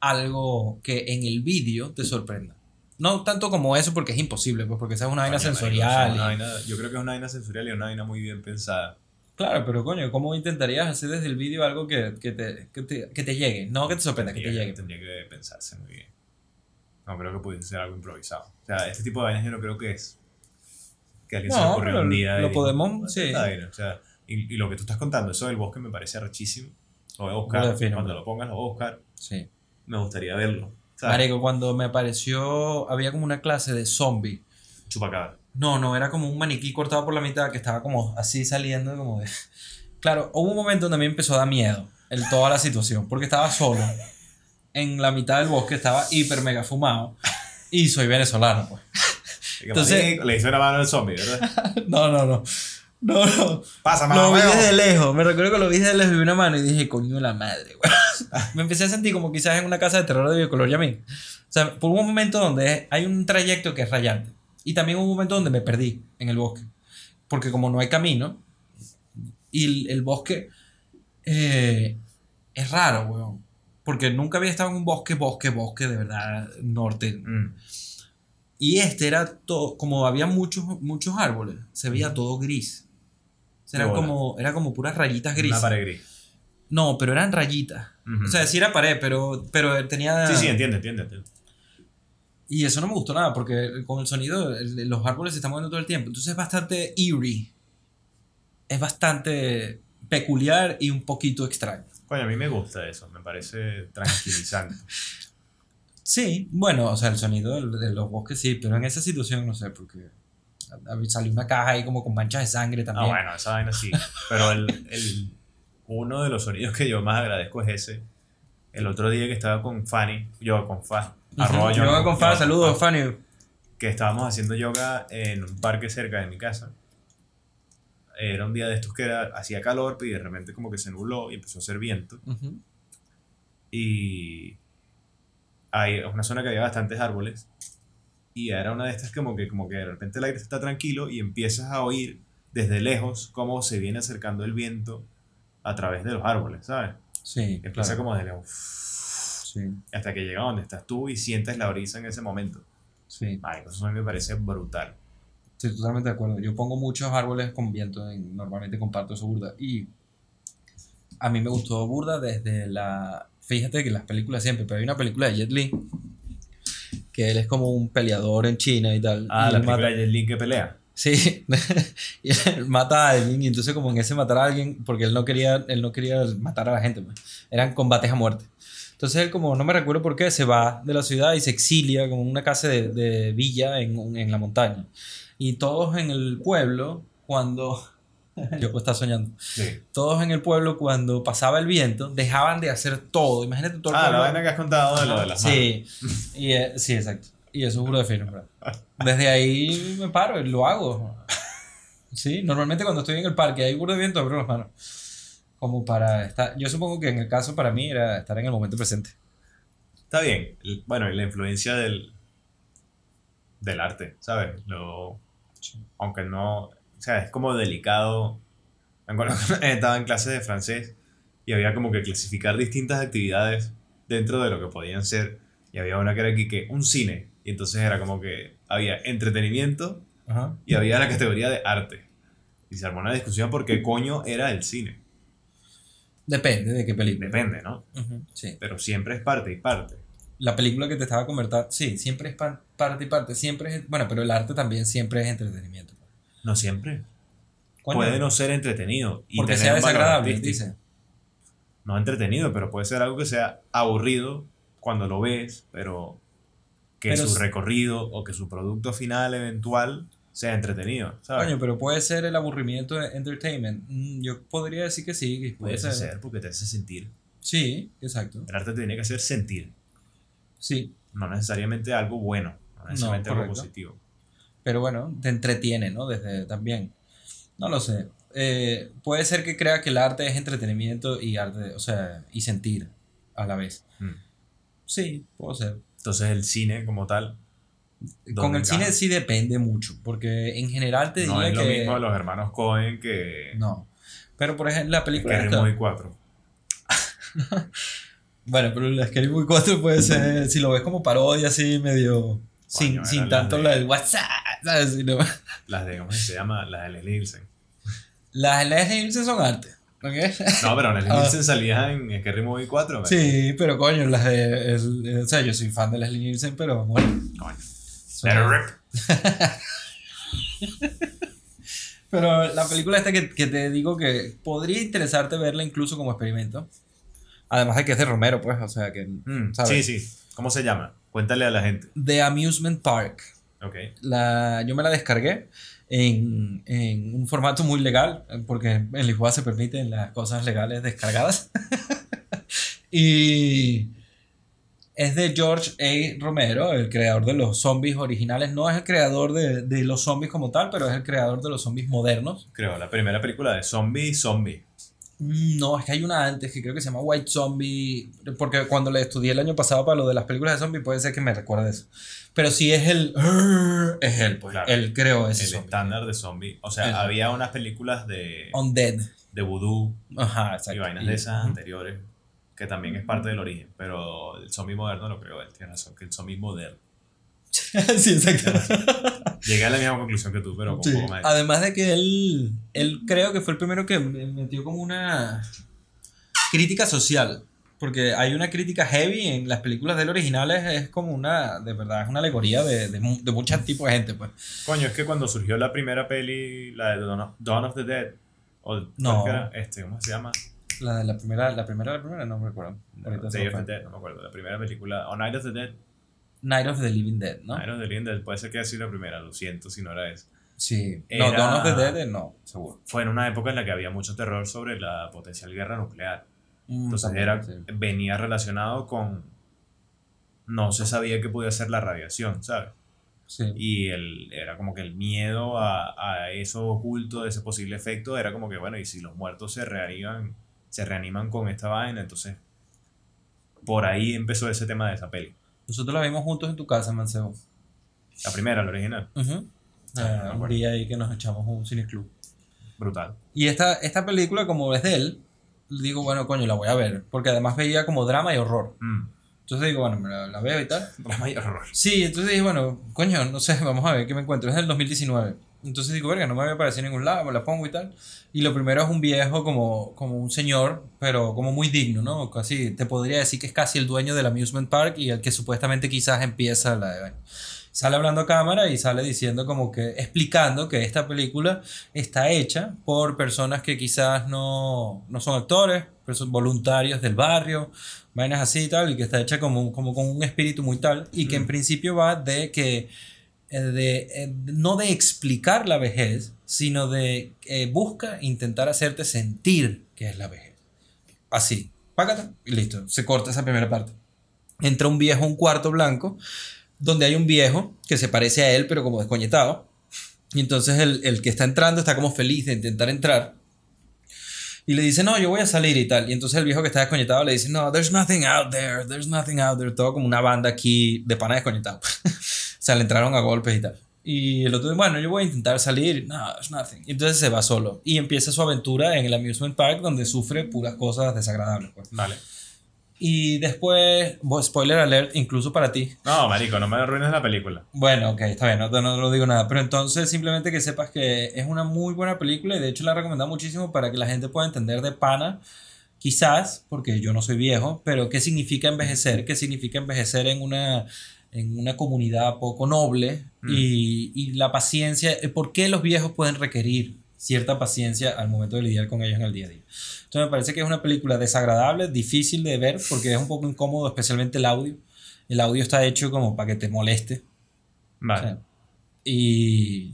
S2: algo que en el vídeo te sorprenda? No tanto como eso porque es imposible, pues porque esa es una vaina
S1: Coño,
S2: sensorial.
S1: una vaina- yo creo que es una vaina sensorial y una vaina muy bien pensada.
S2: Claro, pero coño, ¿cómo intentarías hacer desde el vídeo algo que, que, te, que, te, que te llegue? No que te sorprenda, que te
S1: Tendría,
S2: llegue.
S1: tendría que pensarse muy bien. No creo que pudiese ser algo improvisado. O sea, este tipo de vainas yo no creo que es que alguien se le
S2: No,
S1: ocurrió un día.
S2: lo
S1: y-
S2: podemos- sí.
S1: Vaina, O sea, y, y lo que tú estás contando, eso del bosque me parece arrechísimo. Lo voy a buscar. Cuando
S2: bro.
S1: lo pongas, lo voy a buscar.
S2: Sí.
S1: Me gustaría verlo. ¿sabes?
S2: Marico, cuando me apareció, había como una clase de zombie.
S1: Chupacabra.
S2: No, no, era como un maniquí cortado por la mitad que estaba como así saliendo, como de... Claro, hubo un momento donde a mí me empezó a dar miedo el, toda la situación, porque estaba solo en la mitad del bosque, estaba hiper mega fumado y soy venezolano, pues. Entonces-
S1: Entonces, le hizo una mano al zombie, ¿verdad?
S2: No, no, no. No, no.
S1: Pasa,
S2: Lo
S1: mamá.
S2: vi
S1: huevo.
S2: desde lejos. Me recuerdo que lo vi desde lejos y vi una mano y dije, coño la madre, güey. Me empecé a sentir como quizás en una casa de terror de Biocolor Yamín. O sea, por un momento donde hay un trayecto que es rayante. Y también hubo un momento donde me perdí en el bosque. Porque como no hay camino, y el, el bosque eh, es raro, weón. Porque nunca había estado en un bosque, bosque, bosque, de verdad, norte.
S1: Mm.
S2: Y este era todo, como había muchos, muchos árboles, se veía todo gris. Eran
S1: bola.
S2: como, era como puras rayitas
S1: Una
S2: grises.
S1: pared gris.
S2: No, pero eran rayitas. O sea, sí era pared, pero, pero tenía...
S1: sí, sí, entiende, entiende. entiende.
S2: Y eso no me gustó nada, porque con el sonido el- los árboles se están moviendo todo el tiempo. Entonces es bastante eerie. Es bastante peculiar y un poquito extraño.
S1: Coño, a mí me gusta eso. Me parece tranquilizante.
S2: Sí, bueno, o sea, el sonido de, los bosques sí, pero en esa situación no sé, porque salió una caja ahí como con manchas de sangre
S1: Ah,
S2: también.
S1: bueno, esa vaina sí. Pero el, el- uno de los sonidos que yo más agradezco es ese. El otro día que estaba con Fanny, yo con Fa,
S2: Ujú.
S1: arroba
S2: Yoga
S1: yo-
S2: con Fa,
S1: yo
S2: saludos,
S1: Fa,
S2: Fanny.
S1: Que estábamos haciendo yoga en un parque cerca de mi casa. Era un día de estos que era, hacía calor, y de repente como que se nubló y empezó a hacer viento.
S2: Ujú.
S1: Y hay una zona que había bastantes árboles. Y era una de estas como que, como que de repente el aire está tranquilo y empiezas a oír desde lejos cómo se viene acercando el viento a través de los árboles, ¿sabes?
S2: Sí,
S1: Empieza
S2: claro.
S1: como desde lejos,
S2: Sí,
S1: hasta que llega donde estás tú y sientes la brisa en ese momento.
S2: sí.
S1: Ay, eso a mí me parece brutal.
S2: Estoy totalmente de acuerdo. Yo pongo muchos árboles con viento, en- normalmente comparto eso burda. Y a mí me gustó burda desde la... Fíjate que las películas siempre, pero hay una película de Jet Li, que él es como un peleador en China y tal.
S1: Ah,
S2: y
S1: la película
S2: mata-
S1: de que pelea.
S2: Sí, y él mata a alguien y entonces como en ese matar a alguien, porque él no quería, él no quería matar a la gente, pues. eran combates a muerte. Entonces él como, no me recuerdo por qué, se va de la ciudad y se exilia como en una casa de, de villa en, en la montaña. Y todos en el pueblo, cuando... Yo está soñando.
S1: Sí.
S2: Todos en el pueblo, cuando pasaba el viento, dejaban de hacer todo. Imagínate todo el
S1: Ah, la
S2: pueblo.
S1: vaina que has contado de lo de las.
S2: Sí, y, eh, sí, exacto. Y eso es puro de ¿verdad? Desde ahí me paro y lo hago. Sí, normalmente cuando estoy en el parque hay burro de viento, abro las manos. Como para estar. Yo supongo que en el caso para mí era estar en el momento presente.
S1: Está bien. Bueno, y la influencia del, del arte, ¿sabes? Lo, aunque no, o sea, es como delicado. Estaba en clase de francés y había como que clasificar distintas actividades dentro de lo que podían ser. Y había una que era aquí que un cine. Y entonces era como que había entretenimiento
S2: Ajá.
S1: y había la categoría de arte. Y se armó una discusión por qué coño era el cine.
S2: Depende de qué película.
S1: Depende, ¿no?
S2: Ujú, Sí.
S1: Pero siempre es parte y parte.
S2: La película que te estaba comentando, sí, siempre es pa- parte y parte, siempre es, bueno, pero el arte también siempre es entretenimiento.
S1: No siempre. Puede no ser entretenido. Y
S2: porque
S1: tener
S2: sea desagradable, dice.
S1: No entretenido, pero puede ser algo que sea aburrido cuando lo ves, pero que
S2: Pero
S1: su recorrido o que su producto final eventual sea entretenido. ¿sabes?
S2: Coño, pero puede ser el aburrimiento de entertainment. Mm, Yo podría decir que sí, que puede
S1: puede
S2: ser.
S1: ser porque te hace sentir.
S2: Sí, exacto.
S1: El arte te tiene que hacer sentir,
S2: Sí,
S1: no necesariamente algo bueno, no necesariamente algo positivo.
S2: Pero bueno, te entretiene, ¿no? Desde también. No lo sé. Eh, puede ser que crea que el arte es entretenimiento y arte, o sea, y sentir a la vez.
S1: Mm.
S2: Sí, puede ser.
S1: Entonces el cine como tal
S2: Con
S1: ¿Dónde
S2: el cine sí depende mucho, porque en general te
S1: no
S2: diría
S1: es lo
S2: que...
S1: mismo de los hermanos Cohen que,
S2: No. Pero por ejemplo, la
S1: que
S2: película...
S1: Scary Movie 4.
S2: Bueno, pero la Scary Movie 4 puede ser, si lo ves como parodia así medio... sin, sin tanto
S1: de-
S2: la del WhatsApp, ¿sabes? Sino-
S1: Las de, ¿cómo se llama? Las de Leslie Nielsen.
S2: Las Leslie Nielsen son arte, ¿ok?
S1: No, pero Leslie
S2: Ah.
S1: Nielsen salía en Scary Movie 4.
S2: Sí, pero coño, las de... el- o sea, yo soy fan de Leslie Nielsen, pero bueno.
S1: Coño.
S2: Pero la película esta que, que te digo que podría interesarte verla incluso como experimento. Además de que es de Romero, pues, o sea que...
S1: Mm,
S2: ¿sabes?
S1: sí, sí. ¿Cómo se llama? Cuéntale a la gente.
S2: The Amusement Park.
S1: Ok.
S2: La, yo me la descargué en, en un formato muy legal, porque en Lisboa se permiten las cosas legales descargadas. y es de George A. Romero, el creador de los zombies originales. No es el creador de, de los zombies como tal, pero es el creador de los zombies modernos.
S1: Creo, la primera película de zombie, zombie.
S2: Mm, No, es que hay una antes que creo que se llama White Zombie, porque cuando le estudié el año pasado para lo de las películas de zombies puede ser que me recuerde eso. Pero sí es el... Es él, pues.
S1: Claro.
S2: Él creó ese
S1: El
S2: zombie.
S1: estándar de zombie. O sea,
S2: El-
S1: había unas películas de,
S2: Undead.
S1: de voodoo
S2: Ajá, exacto.
S1: y vainas de esas anteriores que también es parte del origen. Pero el zombie moderno lo creo él. Tiene razón, que el zombie moderno.
S2: sí, exacto.
S1: Llegué a la misma conclusión que tú, pero con
S2: Sí.
S1: un poco más.
S2: Además de que él, él creo que fue el primero que me- metió como una crítica social. Porque hay una crítica heavy en las películas de él originales, es como una, de verdad, es una alegoría de, de, de muchos tipos de gente, pues.
S1: Coño, es que cuando surgió la primera peli, la de Dawn of, Dawn of the Dead, o
S2: No.
S1: Este, ¿cómo se llama?
S2: La, de la primera, la primera, la primera, no me. Ahorita se
S1: Day of the. Dead, no me acuerdo. La primera película, o Night of the Dead.
S2: Night of the Living Dead, ¿no?
S1: Night of the Living Dead, puede ser que haya sido la primera, lo siento si no era eso.
S2: Sí. No,
S1: Era-
S2: Dawn of the Dead, no, seguro.
S1: Fue en una época en la que había mucho terror sobre la potencial guerra nuclear.
S2: Mm,
S1: Entonces
S2: también,
S1: era,
S2: sí.
S1: venía relacionado con... No se sabía que podía ser la radiación, ¿sabes?
S2: Sí.
S1: Y el, era como que el miedo a, a eso oculto, de ese posible efecto, era como que, bueno, y si los muertos se reaniman, se reaniman con esta vaina, entonces por ahí empezó ese tema de esa peli.
S2: Nosotros la vimos juntos en tu casa, Mancebo.
S1: La primera, la original,
S2: Ujú.
S1: Ah,
S2: Eh, un
S1: acuerdo.
S2: día ahí que nos echamos un cineclub.
S1: brutal.
S2: Y esta, esta película, como es de él, digo, bueno, coño, la voy a ver. Porque además veía como drama y horror.
S1: Mm.
S2: Entonces digo, bueno, me la, la veo y tal.
S1: Drama y horror.
S2: Sí, entonces dije, bueno, coño, no sé, vamos a ver qué me encuentro. Es del 2019. Entonces digo, verga, no me había aparecido en ningún lado, me la pongo y tal. Y lo primero es un viejo como, como un señor, pero como muy digno, ¿no? Casi, te podría decir que es casi el dueño del amusement park y el que supuestamente quizás empieza la... Sale hablando a cámara y sale diciendo como que, explicando que esta película está hecha por personas que quizás no, no son actores, pero son voluntarios del barrio, vainas así y tal, y que está hecha como, como con un espíritu muy tal, y que en
S1: Mm.
S2: principio va de que, de, eh, no de explicar la vejez, sino de eh, busca intentar hacerte sentir que es la vejez. Así, págata, y listo, se corta esa primera parte. Entra un viejo a un cuarto blanco, donde hay un viejo que se parece a él, pero como descoñetado. Y entonces el, el que está entrando está como feliz de intentar entrar. Y le dice, no, yo voy a salir y tal. Y entonces el viejo que está desconectado le dice, no, there's nothing out there, there's nothing out there. Todo como una banda aquí de pana desconectado. sea, le entraron a golpes y tal. Y el otro, bueno, yo voy a intentar salir. No, it's nothing. Entonces se va solo. Y empieza su aventura en el amusement park donde sufre puras cosas desagradables. Pues.
S1: Vale.
S2: Y después, spoiler alert, incluso para ti.
S1: No, marico, no me arruines la película.
S2: Bueno, ok, está bien, no, no, no digo nada. Pero entonces simplemente que sepas que es una muy buena película y de hecho la he recomendado muchísimo para que la gente pueda entender de pana, quizás, porque yo no soy viejo, pero qué significa envejecer, qué significa envejecer en una, en una comunidad poco noble y, y la paciencia, eh, por qué los viejos pueden requerir cierta paciencia al momento de lidiar con ellos en el día a día. Entonces me parece que es una película desagradable, difícil de ver porque es un poco incómodo, especialmente el audio. El audio está hecho como para que te moleste.
S1: Vale.
S2: O sea, y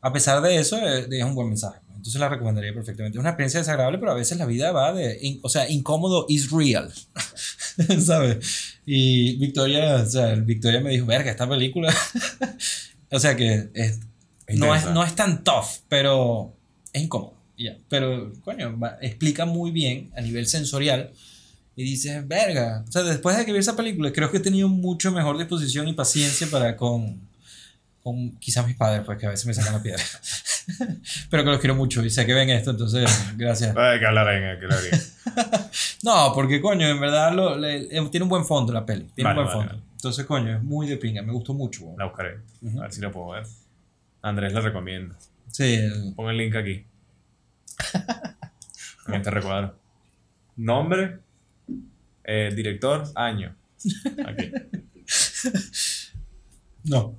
S2: a pesar de eso, eh, es un buen mensaje. Entonces la recomendaría perfectamente. Es una experiencia desagradable, pero a veces la vida va de. in- o sea, incómodo is real. ¿Sabes? Y Victoria, o sea, Victoria me dijo, verga, esta película. o sea que es- no, es, no es tan tough, pero es incómodo. ya. Pero, coño, va- explica muy bien a nivel sensorial. Y dices, verga. O sea, después de que vi esa película, creo que he tenido mucho mejor disposición y paciencia para con, con quizás mis padres, pues que a veces me sacan la piedra. Pero que los quiero mucho y sé que ven esto, entonces, gracias.
S1: Hay que hablar en bien.
S2: No, porque coño, en verdad lo, le- eh, tiene un buen fondo la peli. Tiene
S1: Vale,
S2: un buen
S1: vale,
S2: fondo. Entonces, coño, es muy de pinga. Me gustó mucho.
S1: La buscaré.
S2: Ujú.
S1: A ver si la puedo ver. Andrés la recomienda.
S2: Sí, el-
S1: Pon el link aquí. En este recuadro. Nombre, eh, director, año. Aquí.
S2: no.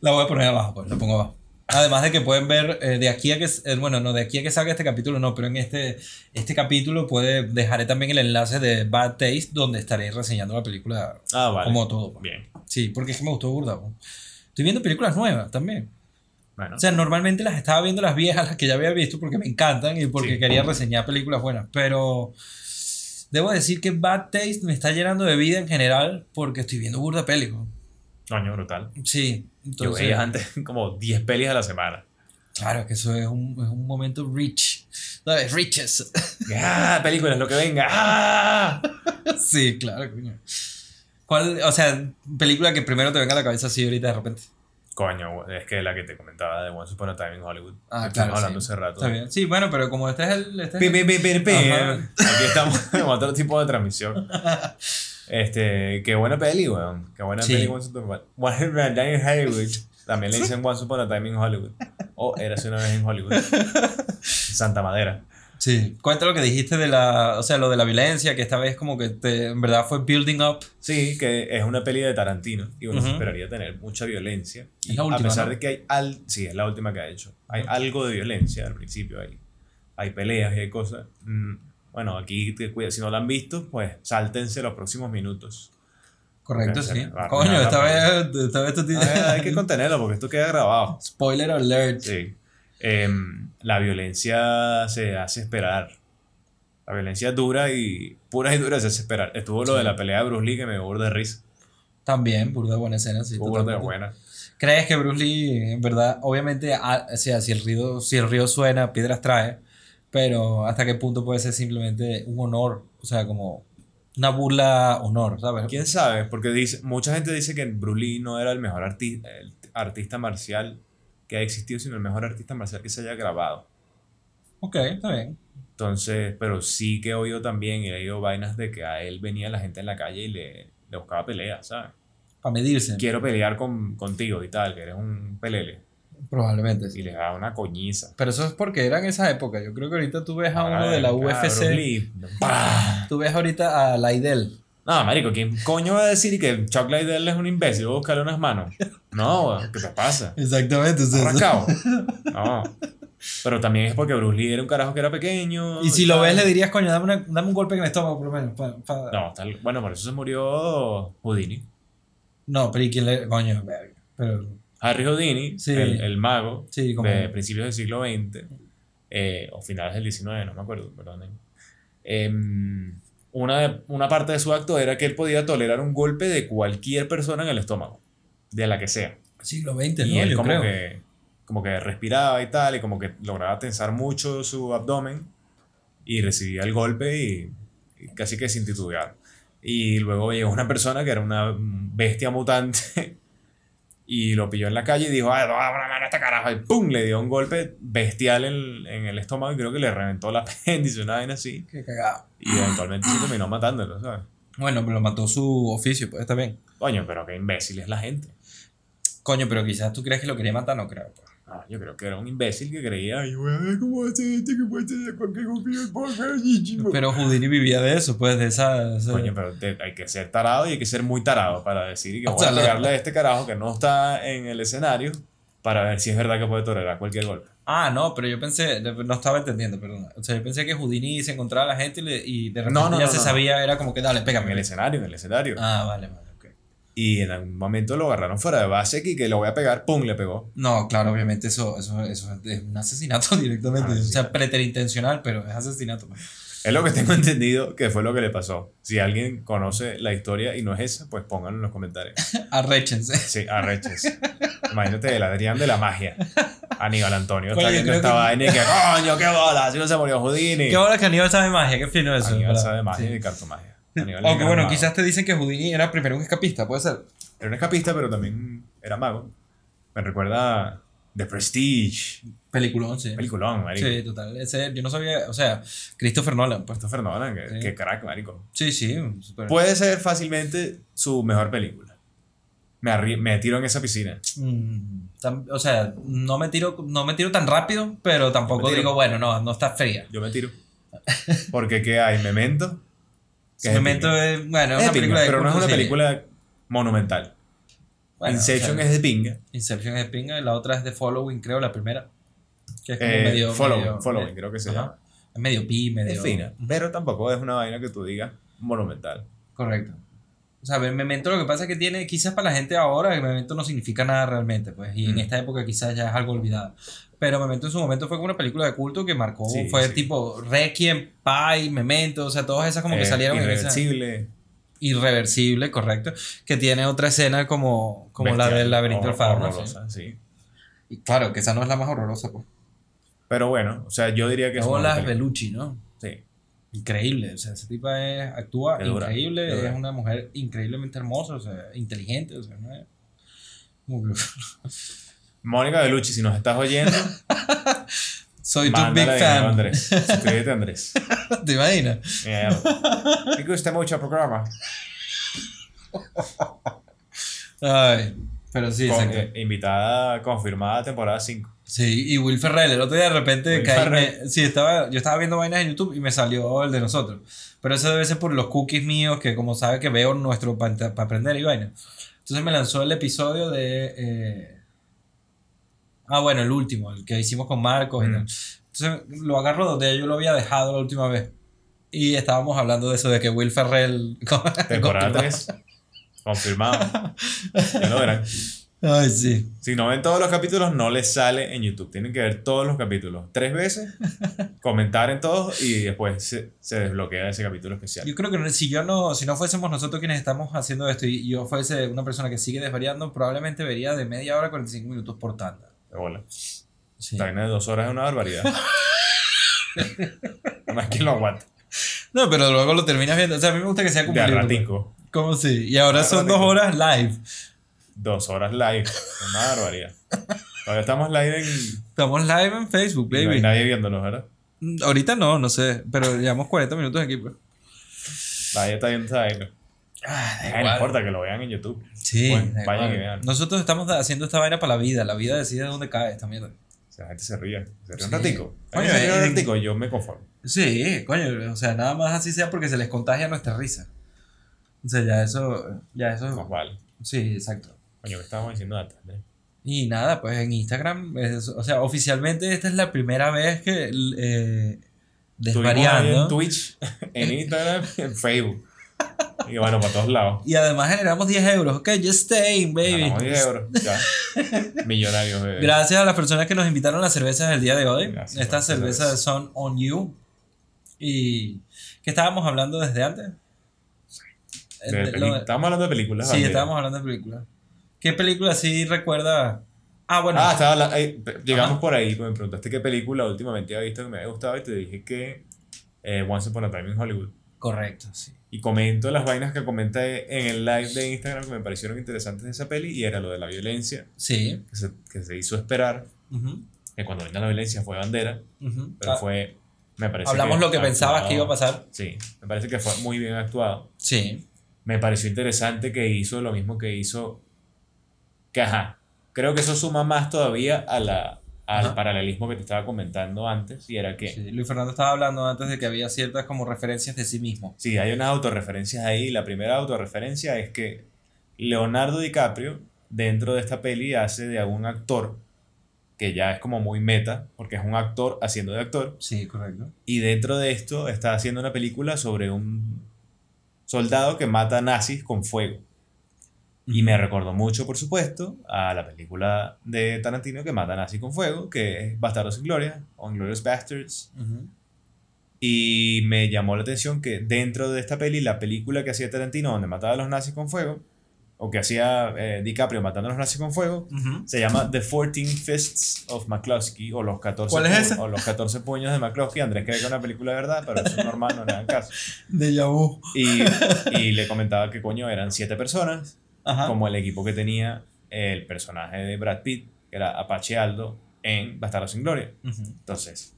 S2: La voy a poner abajo, pues la pongo abajo. Además de que pueden ver eh, de aquí a que, eh, bueno, no, de aquí a que salga este capítulo, no, pero en este, este capítulo puede, dejaré también el enlace de Bad Taste, donde estaré reseñando la película
S1: Ah, vale.
S2: como todo.
S1: Bien.
S2: Sí, porque es que me gustó burda. Estoy viendo películas nuevas también.
S1: Bueno.
S2: O sea, normalmente las estaba viendo las viejas, las que ya había visto, porque me encantan y porque
S1: Sí.
S2: quería reseñar películas buenas. Pero debo decir que Bad Taste me está llenando de vida en general porque estoy viendo burda películas.
S1: Coño, brutal.
S2: Sí,
S1: Yo
S2: entonces.
S1: veía antes como 10 pelis a la semana.
S2: Claro que eso es un, es un momento rich. ¿Sabes? Riches.
S1: ¡Ah! Películas, lo que venga. ¡Ah!
S2: sí, claro, coño. ¿Cuál, o sea, película que primero te venga a la cabeza así ahorita de repente?
S1: Coño, es que la que te comentaba de Once Upon a Time in Hollywood.
S2: Ah,
S1: Estuvimos
S2: claro.
S1: hablando
S2: sí.
S1: hace rato.
S2: Está bien. Sí, bueno, pero como este es el. Este es el-.
S1: Aquí estamos en otro tipo de transmisión. Este, qué buena peli, weón. Qué buena
S2: Sí.
S1: peli Once Upon a Time in Hollywood. También le dicen Once Upon a Time in Hollywood. O Érase una vez en Hollywood. Santa Madera.
S2: Sí. Cuenta lo que dijiste de la. O sea, lo de la violencia, que esta vez como que te, en verdad fue building up.
S1: Sí, que es una peli de Tarantino y uno
S2: Ujú.
S1: esperaría tener mucha violencia.
S2: Es la última,
S1: A pesar
S2: ¿no?
S1: de que hay al, sí, es la última que ha hecho. Hay algo de violencia al principio, hay, hay peleas y hay cosas. Mm, Bueno, aquí te cuida- si no la han visto, pues sáltense los próximos minutos.
S2: Correcto,
S1: Sí,
S2: Coño, esta vez, esta vez tú tienes.
S1: Hay, hay que contenerlo porque esto queda grabado.
S2: Spoiler alert.
S1: Sí. Em, la violencia se hace esperar. La violencia dura y pura y dura se hace esperar. Estuvo lo
S2: Sí.
S1: de la pelea de Bruce Lee que me dio de risa.
S2: También, burda buena escena, sí.
S1: Burda de buena.
S2: ¿Crees que Bruce Lee, en verdad, obviamente, a- o sea, si el, río, si el río suena, piedras trae, pero hasta qué punto puede ser simplemente un honor, o sea, como una burla honor, ¿sabes?
S1: ¿Quién sabe? Porque dice, mucha gente dice que Bruce Lee no era el mejor arti- el artista marcial que ha existido, sino el mejor artista marcial que se haya grabado.
S2: Ok, está bien.
S1: Entonces, pero sí que he oído también y he oído vainas de que a él venía la gente en la calle y le, le buscaba peleas, ¿sabes?
S2: Para medirse,
S1: Quiero pelear con, contigo y tal, que eres un pelele.
S2: Probablemente. sí.
S1: Y les daba una coñiza.
S2: Pero eso es porque era en esa época. Yo creo que ahorita tú ves a uno de la UFC, tú ves ahorita a Laidel.
S1: No, marico, ¿quién coño va a decir que Chuck Liddell es un imbécil? Voy a buscarle unas manos. No, ¿qué te pasa?
S2: Exactamente.
S1: Arrancado. No. Pero también es porque Bruce Lee era un carajo que era pequeño.
S2: Y si lo
S1: tal.
S2: ves, le dirías, coño, dame, una- dame un golpe en el estómago, por lo menos. pa- pa-
S1: No, tal, bueno, por eso se murió Houdini.
S2: No, pero ¿y quién le.? Coño, verga. Pero.
S1: Harry Houdini,
S2: Sí.
S1: el, el mago
S2: Sí, como.
S1: de principios del siglo XX, eh, o finales del XIX, no me acuerdo, perdón. Em, una, una parte de su acto era que él podía tolerar un golpe de cualquier persona en el estómago, de la que sea.
S2: Siglo XX,
S1: y
S2: ¿no?
S1: él
S2: Yo
S1: como
S2: creo.
S1: que, como que respiraba y tal, y como que lograba tensar mucho su abdomen y recibía el golpe y, y casi que sin titubear. Y luego llegó una persona que era una bestia mutante y lo pilló en la calle y dijo, ¡ay, dame una mano a este carajo! Y ¡pum! Le dio un golpe bestial en, en el estómago y creo que le reventó la apéndice, una vaina así.
S2: Qué cagado.
S1: Y eventualmente se terminó matándolo, ¿sabes?
S2: Bueno, pero lo mató su oficio, pues está bien.
S1: Coño, pero qué imbécil es la gente.
S2: Coño, pero quizás tú crees que lo quería matar, no creo. pues.
S1: Ah, yo creo que era un imbécil que creía, ay, voy a ver cómo hace este que puede hacer cualquier confío.
S2: Pero Houdini vivía de eso, pues, de esa. esa-
S1: Coño, pero te- hay que ser tarado y hay que ser muy tarado para decir que
S2: O
S1: voy
S2: sea,
S1: a
S2: la-
S1: pegarle a este carajo que no está en el escenario para ver si es verdad que puede tolerar cualquier golpe.
S2: Ah, no, pero yo pensé, no estaba entendiendo, perdón. O sea, yo pensé que Houdini se encontraba a la gente y, le- y de repente
S1: No, no,
S2: ya
S1: no,
S2: se sabía, era como que dale,
S1: En
S2: pégame.
S1: el escenario, en el escenario.
S2: Ah, vale, vale.
S1: Y en algún momento lo agarraron fuera de base y que lo voy a pegar, ¡pum! le pegó.
S2: No, claro, obviamente eso, eso, eso es un asesinato directamente.
S1: Ah,
S2: O sea, preterintencional, pero es asesinato. pues.
S1: Es lo que tengo entendido que fue lo que le pasó. Si alguien conoce la historia y no es esa, pues pónganlo en los comentarios.
S2: Arréchense.
S1: Sí, arreches. Imagínate el Adrián de la magia. Aníbal Antonio
S2: Coño,
S1: está viendo
S2: creo
S1: esta
S2: que-
S1: vaina y que coño, qué bola, así no se murió Houdini.
S2: Qué bola que Aníbal sabe magia, qué fino eso.
S1: Aníbal sabe magia
S2: Sí.
S1: y cartomagia.
S2: Aunque bueno,
S1: mago.
S2: quizás te dicen que Houdini era primero un escapista, puede ser.
S1: Era un escapista, pero también era mago. Me recuerda The Prestige.
S2: Peliculón, sí.
S1: Peliculón, marico.
S2: Sí, total. Ese, yo no sabía, o sea, Christopher Nolan, pues.
S1: Christopher Nolan, que,
S2: Sí.
S1: que crack, marico.
S2: Sí, sí. súper-
S1: Puede ser fácilmente su mejor película. Me, arri- me tiro en esa piscina.
S2: Mm, o sea, no me tiro, no me tiro tan rápido, pero tampoco digo, bueno, no, no está fría.
S1: Yo me tiro. Porque ¿qué hay? Memento.
S2: Memento es, bueno, es una película de
S1: pero no es una película monumental.
S2: Bueno,
S1: Inception
S2: o sea,
S1: es de pinga.
S2: Inception es de pinga la otra es de Following, creo, la primera. Que es como
S1: Eh,
S2: medio.
S1: following,
S2: medio-
S1: following,
S2: medio-
S1: creo que se
S2: ajá.
S1: llama.
S2: Es medio pi, medio.
S1: Es fina. Pero tampoco es una vaina que tú digas monumental.
S2: Correcto. O sea, Memento lo que pasa es que tiene, quizás para la gente ahora, que Memento no significa nada realmente, pues, y en
S1: Mm.
S2: esta época quizás ya es algo olvidado. Pero Memento en su momento fue como una película de culto que marcó,
S1: Sí,
S2: fue
S1: sí.
S2: tipo Requiem, Pi, Memento, o sea, todas esas como que
S1: Eh,
S2: salieron en esa...
S1: irreversible.
S2: Irreversible, correcto. Que tiene otra escena como, como la del laberinto del fauno. sí.
S1: horrorosa, sí.
S2: Y claro, que esa no es la más horrorosa, pues.
S1: Pero bueno, o sea, yo diría que es
S2: Luego
S1: una
S2: las. Bellucci, ¿no?
S1: Sí.
S2: Increíble, o sea, esa tipa es, actúa
S1: Qué
S2: increíble,
S1: dura.
S2: es una mujer increíblemente hermosa, o sea, inteligente, o sea, no es... como que-
S1: Mónica Bellucci, si nos estás oyendo,
S2: Soy tu big fan.
S1: Andrés. Suscríbete, Andrés.
S2: ¿Te imaginas?
S1: Mierda. Me gusta mucho el programa.
S2: Ay, pero sí,
S1: Con- eh, invitada confirmada temporada 5.
S2: Sí, y Will Ferrell, el otro día de repente caí, me- sí, estaba, yo estaba viendo vainas en YouTube y me salió el de nosotros. Pero eso debe ser por los cookies míos que como sabe que veo nuestro para aprender y vainas. Entonces me lanzó el episodio de... eh, Ah, bueno, el último, el que hicimos con Marcos y
S1: Mm.
S2: tal. Entonces lo agarro donde yo lo había dejado la última vez. Y estábamos hablando de eso, de que Will Ferrell...
S1: Temporada 3. Confirmado. Ya lo verán.
S2: Ay, sí.
S1: Si no ven todos los capítulos, no les sale en YouTube. Tienen que ver todos los capítulos tres veces, comentar en todos y después se, se desbloquea ese capítulo especial.
S2: Yo creo que si yo no, si no fuésemos nosotros quienes estamos haciendo esto y yo fuese una persona que sigue desvariando, probablemente vería de media hora a 45 minutos por tanda.
S1: De bola.
S2: Sí.
S1: Esta vaina de dos horas es una barbaridad. Más que lo aguanta.
S2: No, pero luego lo terminas viendo. O sea, a mí me gusta que sea como
S1: De
S2: libro,
S1: ratico.
S2: pues. ¿Cómo sí? Y ahora son dos horas live.
S1: Dos horas live. Es una barbaridad. Todavía estamos live en.
S2: Estamos live en Facebook,
S1: y No hay
S2: baby.
S1: nadie viéndonos, ¿verdad?
S2: Mm, Ahorita no, no sé, pero llevamos 40 minutos aquí. Pues.
S1: Nadie está viendo esa vaina.
S2: Ah,
S1: no importa que lo vean en YouTube.
S2: Sí,
S1: Bueno, vean.
S2: Nosotros estamos haciendo esta vaina para la vida. La vida decide dónde cae esta mierda.
S1: O sea, la gente se ríe. Se ríe un ratico.
S2: Coño,
S1: Coño, se ríe un
S2: eh,
S1: yo me conformo.
S2: Sí, coño, o sea, nada más así sea porque se les contagia nuestra risa. O sea, ya eso, ya eso,
S1: vale.
S2: sí, exacto.
S1: Coño, ¿qué estábamos diciendo antes? eh?
S2: Y nada, pues en Instagram, es- o sea, oficialmente esta es la primera vez que eh, desvariando.
S1: en Twitch, en Instagram, en Facebook. Y bueno, para todos lados.
S2: Y además generamos 10 euros. Ok, just staying, baby.
S1: Ganamos 10 euros. Ya. Millonarios, bebé.
S2: Gracias a las personas que nos invitaron a las cervezas del día de hoy.
S1: Gracias
S2: Estas cervezas
S1: cervezas.
S2: son On You. Y que estábamos hablando desde antes.
S1: De
S2: Eh,
S1: peli-
S2: lo-
S1: Estábamos hablando de películas.
S2: sí, estábamos hablando de películas. ¿Qué película sí recuerda? Ah, bueno.
S1: Ah, estaba habla- eh, llegamos
S2: Ajá.
S1: por ahí, me preguntaste qué película últimamente había visto que me había gustado y te dije que eh, Once Upon a Time in Hollywood.
S2: Correcto, sí.
S1: Y comento las vainas que comenté en el live de Instagram que me parecieron interesantes de esa peli y era lo de la violencia,
S2: Sí.
S1: que se, que se hizo esperar, que cuando vino la violencia fue bandera, pero
S2: Ah,
S1: fue, me parece
S2: Hablamos lo que pensabas que iba a pasar.
S1: Sí, me parece que fue muy bien actuado.
S2: Sí.
S1: Me pareció interesante que hizo lo mismo que hizo, que ajá, creo que eso suma más todavía a la, al
S2: Ajá.
S1: paralelismo que te estaba comentando antes, y era que
S2: sí. Luis Fernando estaba hablando antes de que había ciertas como referencias de sí mismo.
S1: Sí, hay unas autorreferencias ahí. La primera autorreferencia es que Leonardo DiCaprio, dentro de esta peli, hace de algún actor que ya es como muy meta, porque es un actor haciendo de actor.
S2: Sí, correcto.
S1: Y dentro de esto está haciendo una película sobre un soldado que mata nazis con fuego. Y me recordó mucho, por supuesto, a la película de Tarantino que mata nazis con fuego, que es Bastardos sin Gloria, o Inglourious Bastards. Y me llamó la atención que dentro de esta peli, la película que hacía Tarantino, donde mataba a los nazis con fuego, o que hacía eh, DiCaprio matando a los nazis con fuego, se llama The 14 Fists of McCluskey, o los 14,
S2: ¿Cuál es
S1: pu-
S2: esa?
S1: O los 14 puños de McCluskey. Andrés cree que es una película de verdad, pero eso es normal, no le dan caso.
S2: De Yahoo.
S1: Y, y le comentaba que coño eran siete personas,
S2: Ajá.
S1: como el equipo que tenía el personaje de Brad Pitt, que era Apache Aldo, en Bastardos sin Gloria. Entonces,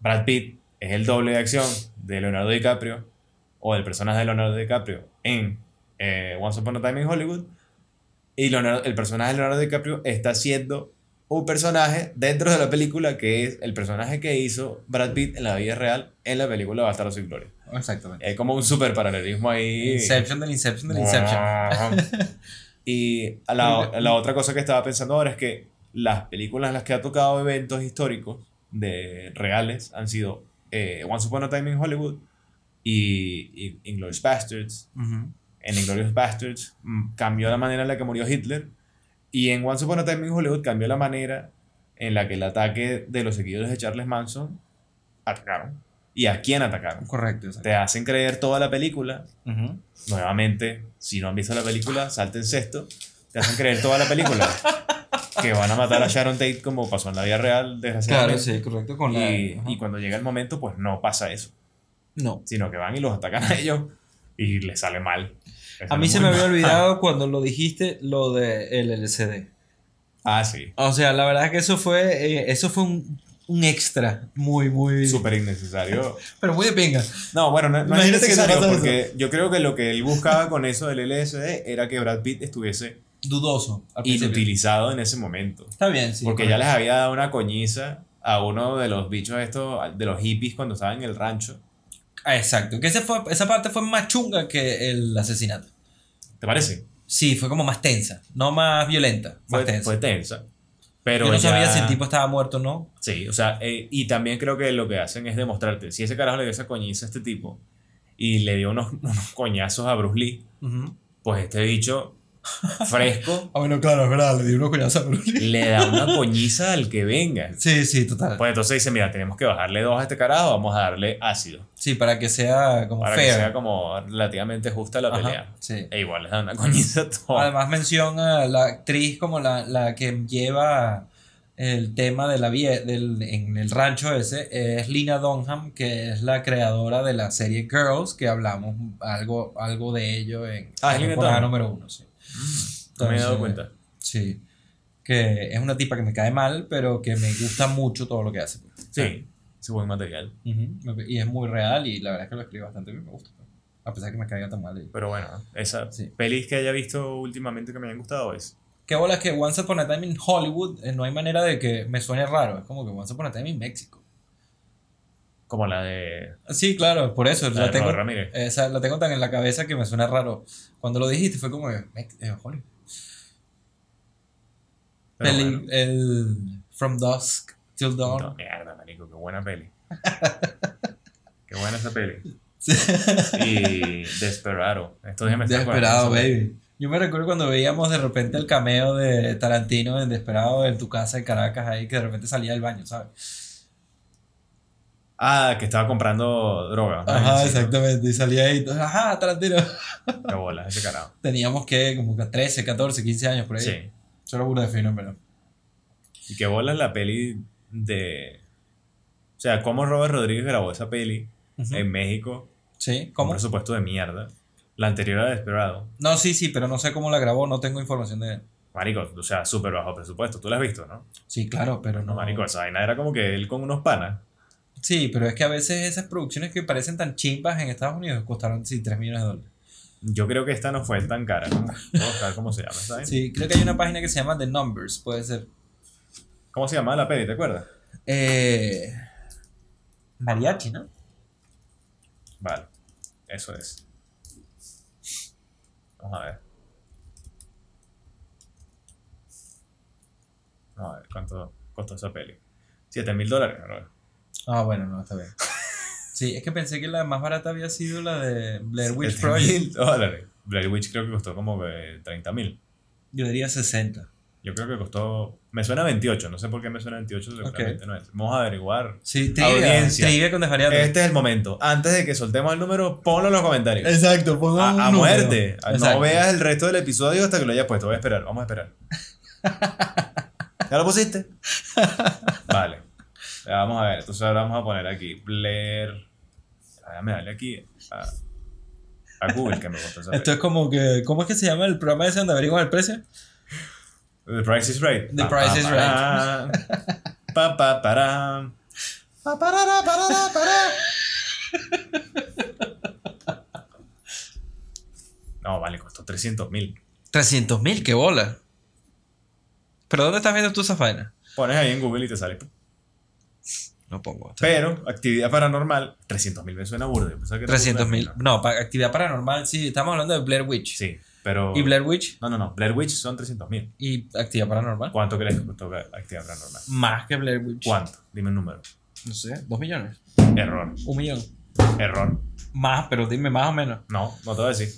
S1: Brad Pitt es el doble de acción de Leonardo DiCaprio o del personaje de Leonardo DiCaprio en eh, Once Upon a Time in Hollywood. Y Leonardo- el personaje de Leonardo DiCaprio está siendo un personaje dentro de la película que es el personaje que hizo Brad Pitt en la vida real en la película Bastardos sin Gloria.
S2: Exactamente.
S1: Es como un super paralelismo ahí.
S2: Inception del Inception del Inception.
S1: y a la, a la otra cosa que estaba pensando ahora es que las películas en las que ha tocado eventos históricos de reales han sido eh, Once Upon a Time in Hollywood y, y Inglourious Bastards. En Inglourious Bastards mm, cambió la manera en la que murió Hitler y en Once Upon a Time in Hollywood cambió la manera en la que el ataque de los seguidores de Charles Manson atacaron y a quién atacaron.
S2: Correcto.
S1: Te hacen creer toda la película
S2: Ujú.
S1: nuevamente, si no han visto la película, salten sexto. Te hacen creer toda la película que van a matar a Sharon Tate como pasó en la vida real,
S2: Claro,
S1: desgraciadamente.
S2: sí, correcto. Con la...
S1: y,
S2: Ajá.
S1: y cuando llega el momento, pues no pasa eso,
S2: No.
S1: sino que van y los atacan a ellos y les sale mal.
S2: A mí se me había olvidado cuando lo dijiste lo de el LCD.
S1: Ah, sí,
S2: O sea, la verdad es que eso fue, eh, eso fue un, un extra muy, muy...
S1: súper innecesario.
S2: Pero muy de pinga.
S1: No, bueno, no, no es
S2: Imagínate que te
S1: innecesario porque yo creo que lo que él buscaba con eso del LSD era que Brad Pitt estuviese
S2: Dudoso.
S1: inutilizado en ese momento.
S2: Está bien, sí.
S1: Porque ya les había dado una coñiza a uno de los bichos estos, de los hippies cuando estaban en el rancho.
S2: Ah, exacto. Que ese fue, esa parte fue más chunga que el asesinato.
S1: ¿Te parece?
S2: Sí, fue como más tensa. No más violenta. Más
S1: Fue,
S2: tensa.
S1: fue tensa. Pero
S2: Yo no
S1: ya-
S2: sabía si el tipo estaba muerto o no.
S1: Sí, o sea, eh, y también creo que lo que hacen es demostrarte, si ese carajo le dio esa coñiza a este tipo y le dio unos, unos coñazos a Bruce Lee, pues este bicho fresco
S2: Ah, bueno, claro, es verdad. Le di unos coñazos a Bruce Lee.
S1: le da una coñiza al que venga.
S2: Sí, sí, total.
S1: Pues entonces dice, mira, tenemos que bajarle dos a este carajo, vamos a darle ácido.
S2: Sí, para que sea como
S1: Para que sea como relativamente justa la
S2: Ajá,
S1: pelea.
S2: sí.
S1: E igual les dan una coñiza a todos.
S2: Además menciona a la actriz como la, la que lleva el tema de la vie del, en el rancho ese, es Lina Dunham, que es la creadora de la serie Girls, que hablamos algo, algo de ello en
S1: Ah,
S2: la temporada número uno. Sí.
S1: No me he dado
S2: Entonces,
S1: cuenta.
S2: Sí. Que es una tipa que me cae mal, pero que me gusta mucho todo lo que hace.
S1: Sí, es buen material.
S2: Ujú. Y es muy real y la verdad es que lo escribe bastante bien, me gusta. A pesar que me caiga tan mal.
S1: Pero bueno, esa
S2: Sí.
S1: pelis que haya visto últimamente que me hayan gustado es.
S2: Qué bola es que Once Upon a Time in Hollywood eh, no hay manera de que me suene raro. Es como que Once Upon a Time in México.
S1: Como la de.
S2: Sí, claro, por eso.
S1: La
S2: La,
S1: de
S2: tengo,
S1: Robert Ramírez.
S2: esa, la tengo tan en la cabeza que me suena raro. Cuando lo dijiste fue como Mex- eh, Hollywood.
S1: Pero
S2: el,
S1: bueno.
S2: el From Dusk Till Dawn.
S1: No, mierda, marico, qué buena peli. qué buena esa peli.
S2: Sí.
S1: Y Desperado. Días me
S2: Desperado, baby. Yo me recuerdo cuando veíamos de repente el cameo de Tarantino en Desperado en tu casa en Caracas ahí, que de repente salía del baño, ¿sabes?
S1: Ah, que estaba comprando droga.
S2: Ajá, exactamente. Y salía ahí, entonces, ajá, Tarantino.
S1: Qué bola, ese carajo.
S2: Teníamos que, como que 13, 14, 15 años por ahí.
S1: Sí.
S2: Era burda de fino, verdad.
S1: Y qué bola la peli de. O sea, cómo Robert Rodríguez grabó esa peli en México
S2: Sí,
S1: Un
S2: ¿cómo?
S1: presupuesto de mierda. La anterior era Desperado.
S2: No, sí, sí, pero no sé cómo la grabó, no tengo información de...
S1: Marico, o sea, súper bajo presupuesto. Tú lo has visto, ¿no?
S2: Sí, claro, pero
S1: No,
S2: no...
S1: marico, esa vaina era como que él con unos panas.
S2: Sí, pero es que a veces esas producciones que parecen tan chimpas en Estados Unidos costaron, sí, 3 millones de dólares.
S1: Yo creo que esta no fue tan cara. ¿no? Puedo buscar cómo se llama, ¿sabes?
S2: Sí, creo que hay una página que se llama The Numbers, puede ser.
S1: ¿Cómo se llamaba la peli? ¿Te acuerdas?
S2: Eh... Mariachi, ¿no?
S1: Vale, eso es. Vamos a ver. Vamos a ver cuánto costó esa peli. 7 mil dólares, bro.
S2: Ah, bueno, no, está bien. Sí, es que pensé que la más barata había sido la de Blair Witch
S1: 7
S2: Project.
S1: mil dólares. Blair Witch creo que costó como que 30 mil.
S2: Yo diría 60.
S1: Yo creo que costó. Me suena 28, no sé por qué me suena 28, seguramente no es. Vamos a averiguar.
S2: Sí, trivia,
S1: Audiencia.
S2: trivia con.
S1: Este es el momento. Antes de que soltemos el número, ponlo en los comentarios.
S2: Exacto, un
S1: A, a
S2: número.
S1: muerte. No veas el resto del episodio hasta que lo hayas puesto. Voy a esperar, vamos a esperar. ¿Ya lo pusiste? Vale. Vamos a ver. Entonces ahora vamos a poner aquí Blair. Déjame darle aquí a, a Google que me contó
S2: Esto es como que. ¿Cómo es que se llama el programa ese donde averiguan el precio?
S1: The Price is Right.
S2: The
S1: Pa,
S2: Price
S1: pa,
S2: is
S1: pará. Pa, pa, pará. Pa, parara, parara, pará. No, vale, costó 300 mil.
S2: 300 mil, qué bola. ¿Pero dónde estás viendo tú esa vaina?
S1: Pones ahí en Google y te sale.
S2: No pongo.
S1: Pero, actividad paranormal, 300 mil me suena era
S2: 300 mil. No, para actividad paranormal, sí, estamos hablando de Blair Witch.
S1: Sí, pero.
S2: ¿Y Blair Witch?
S1: No, no, no. Blair Witch son 300 mil.
S2: ¿Y actividad paranormal?
S1: ¿Cuánto crees que costó actividad paranormal?
S2: Más que Blair Witch.
S1: ¿Cuánto? Dime un número.
S2: No sé, dos millones.
S1: Error.
S2: Un millón.
S1: Error.
S2: Más, pero dime más o menos.
S1: No, no te voy a decir.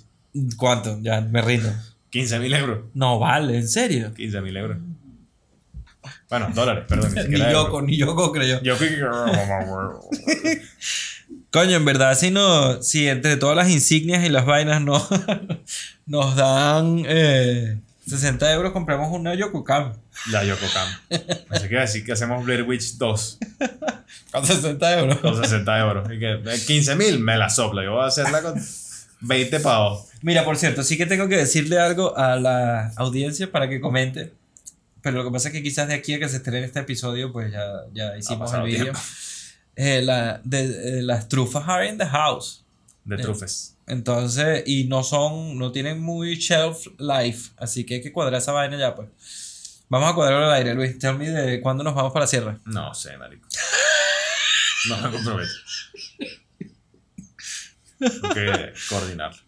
S2: ¿Cuánto? Ya me rindo.
S1: 15 mil euros.
S2: No vale, ¿en serio?
S1: 15 mil euros. Bueno, dólares, perdón. Ni
S2: Ni. Yoko, ni Yoko creyó.
S1: Yo fui que.
S2: Coño, en verdad, si no, si entre todas las insignias y las vainas no, nos dan eh, 60 euros, compramos una Yoko Cam.
S1: La Yoko Cam. Así que decir que hacemos Blair Witch 2
S2: Con 60 euros.
S1: con 60 euros. Y que 15 mil me la sopla. Yo voy a hacerla con 20 pavos.
S2: Mira, por cierto, sí que tengo que decirle algo a la audiencia para que comente. Pero lo que pasa es que quizás de aquí a que se estrene este episodio, pues ya, ya hicimos el vídeo. Eh, la, de, eh, las trufas are in the house.
S1: De
S2: Eh.
S1: trufes.
S2: Entonces, y no son, no tienen muy shelf life, así que hay que cuadrar esa vaina ya, pues. Vamos a cuadrarlo al aire, Luis. Tell me de cuándo nos vamos para la sierra.
S1: No sé, marico. No me comprometo. Tengo que coordinarlo.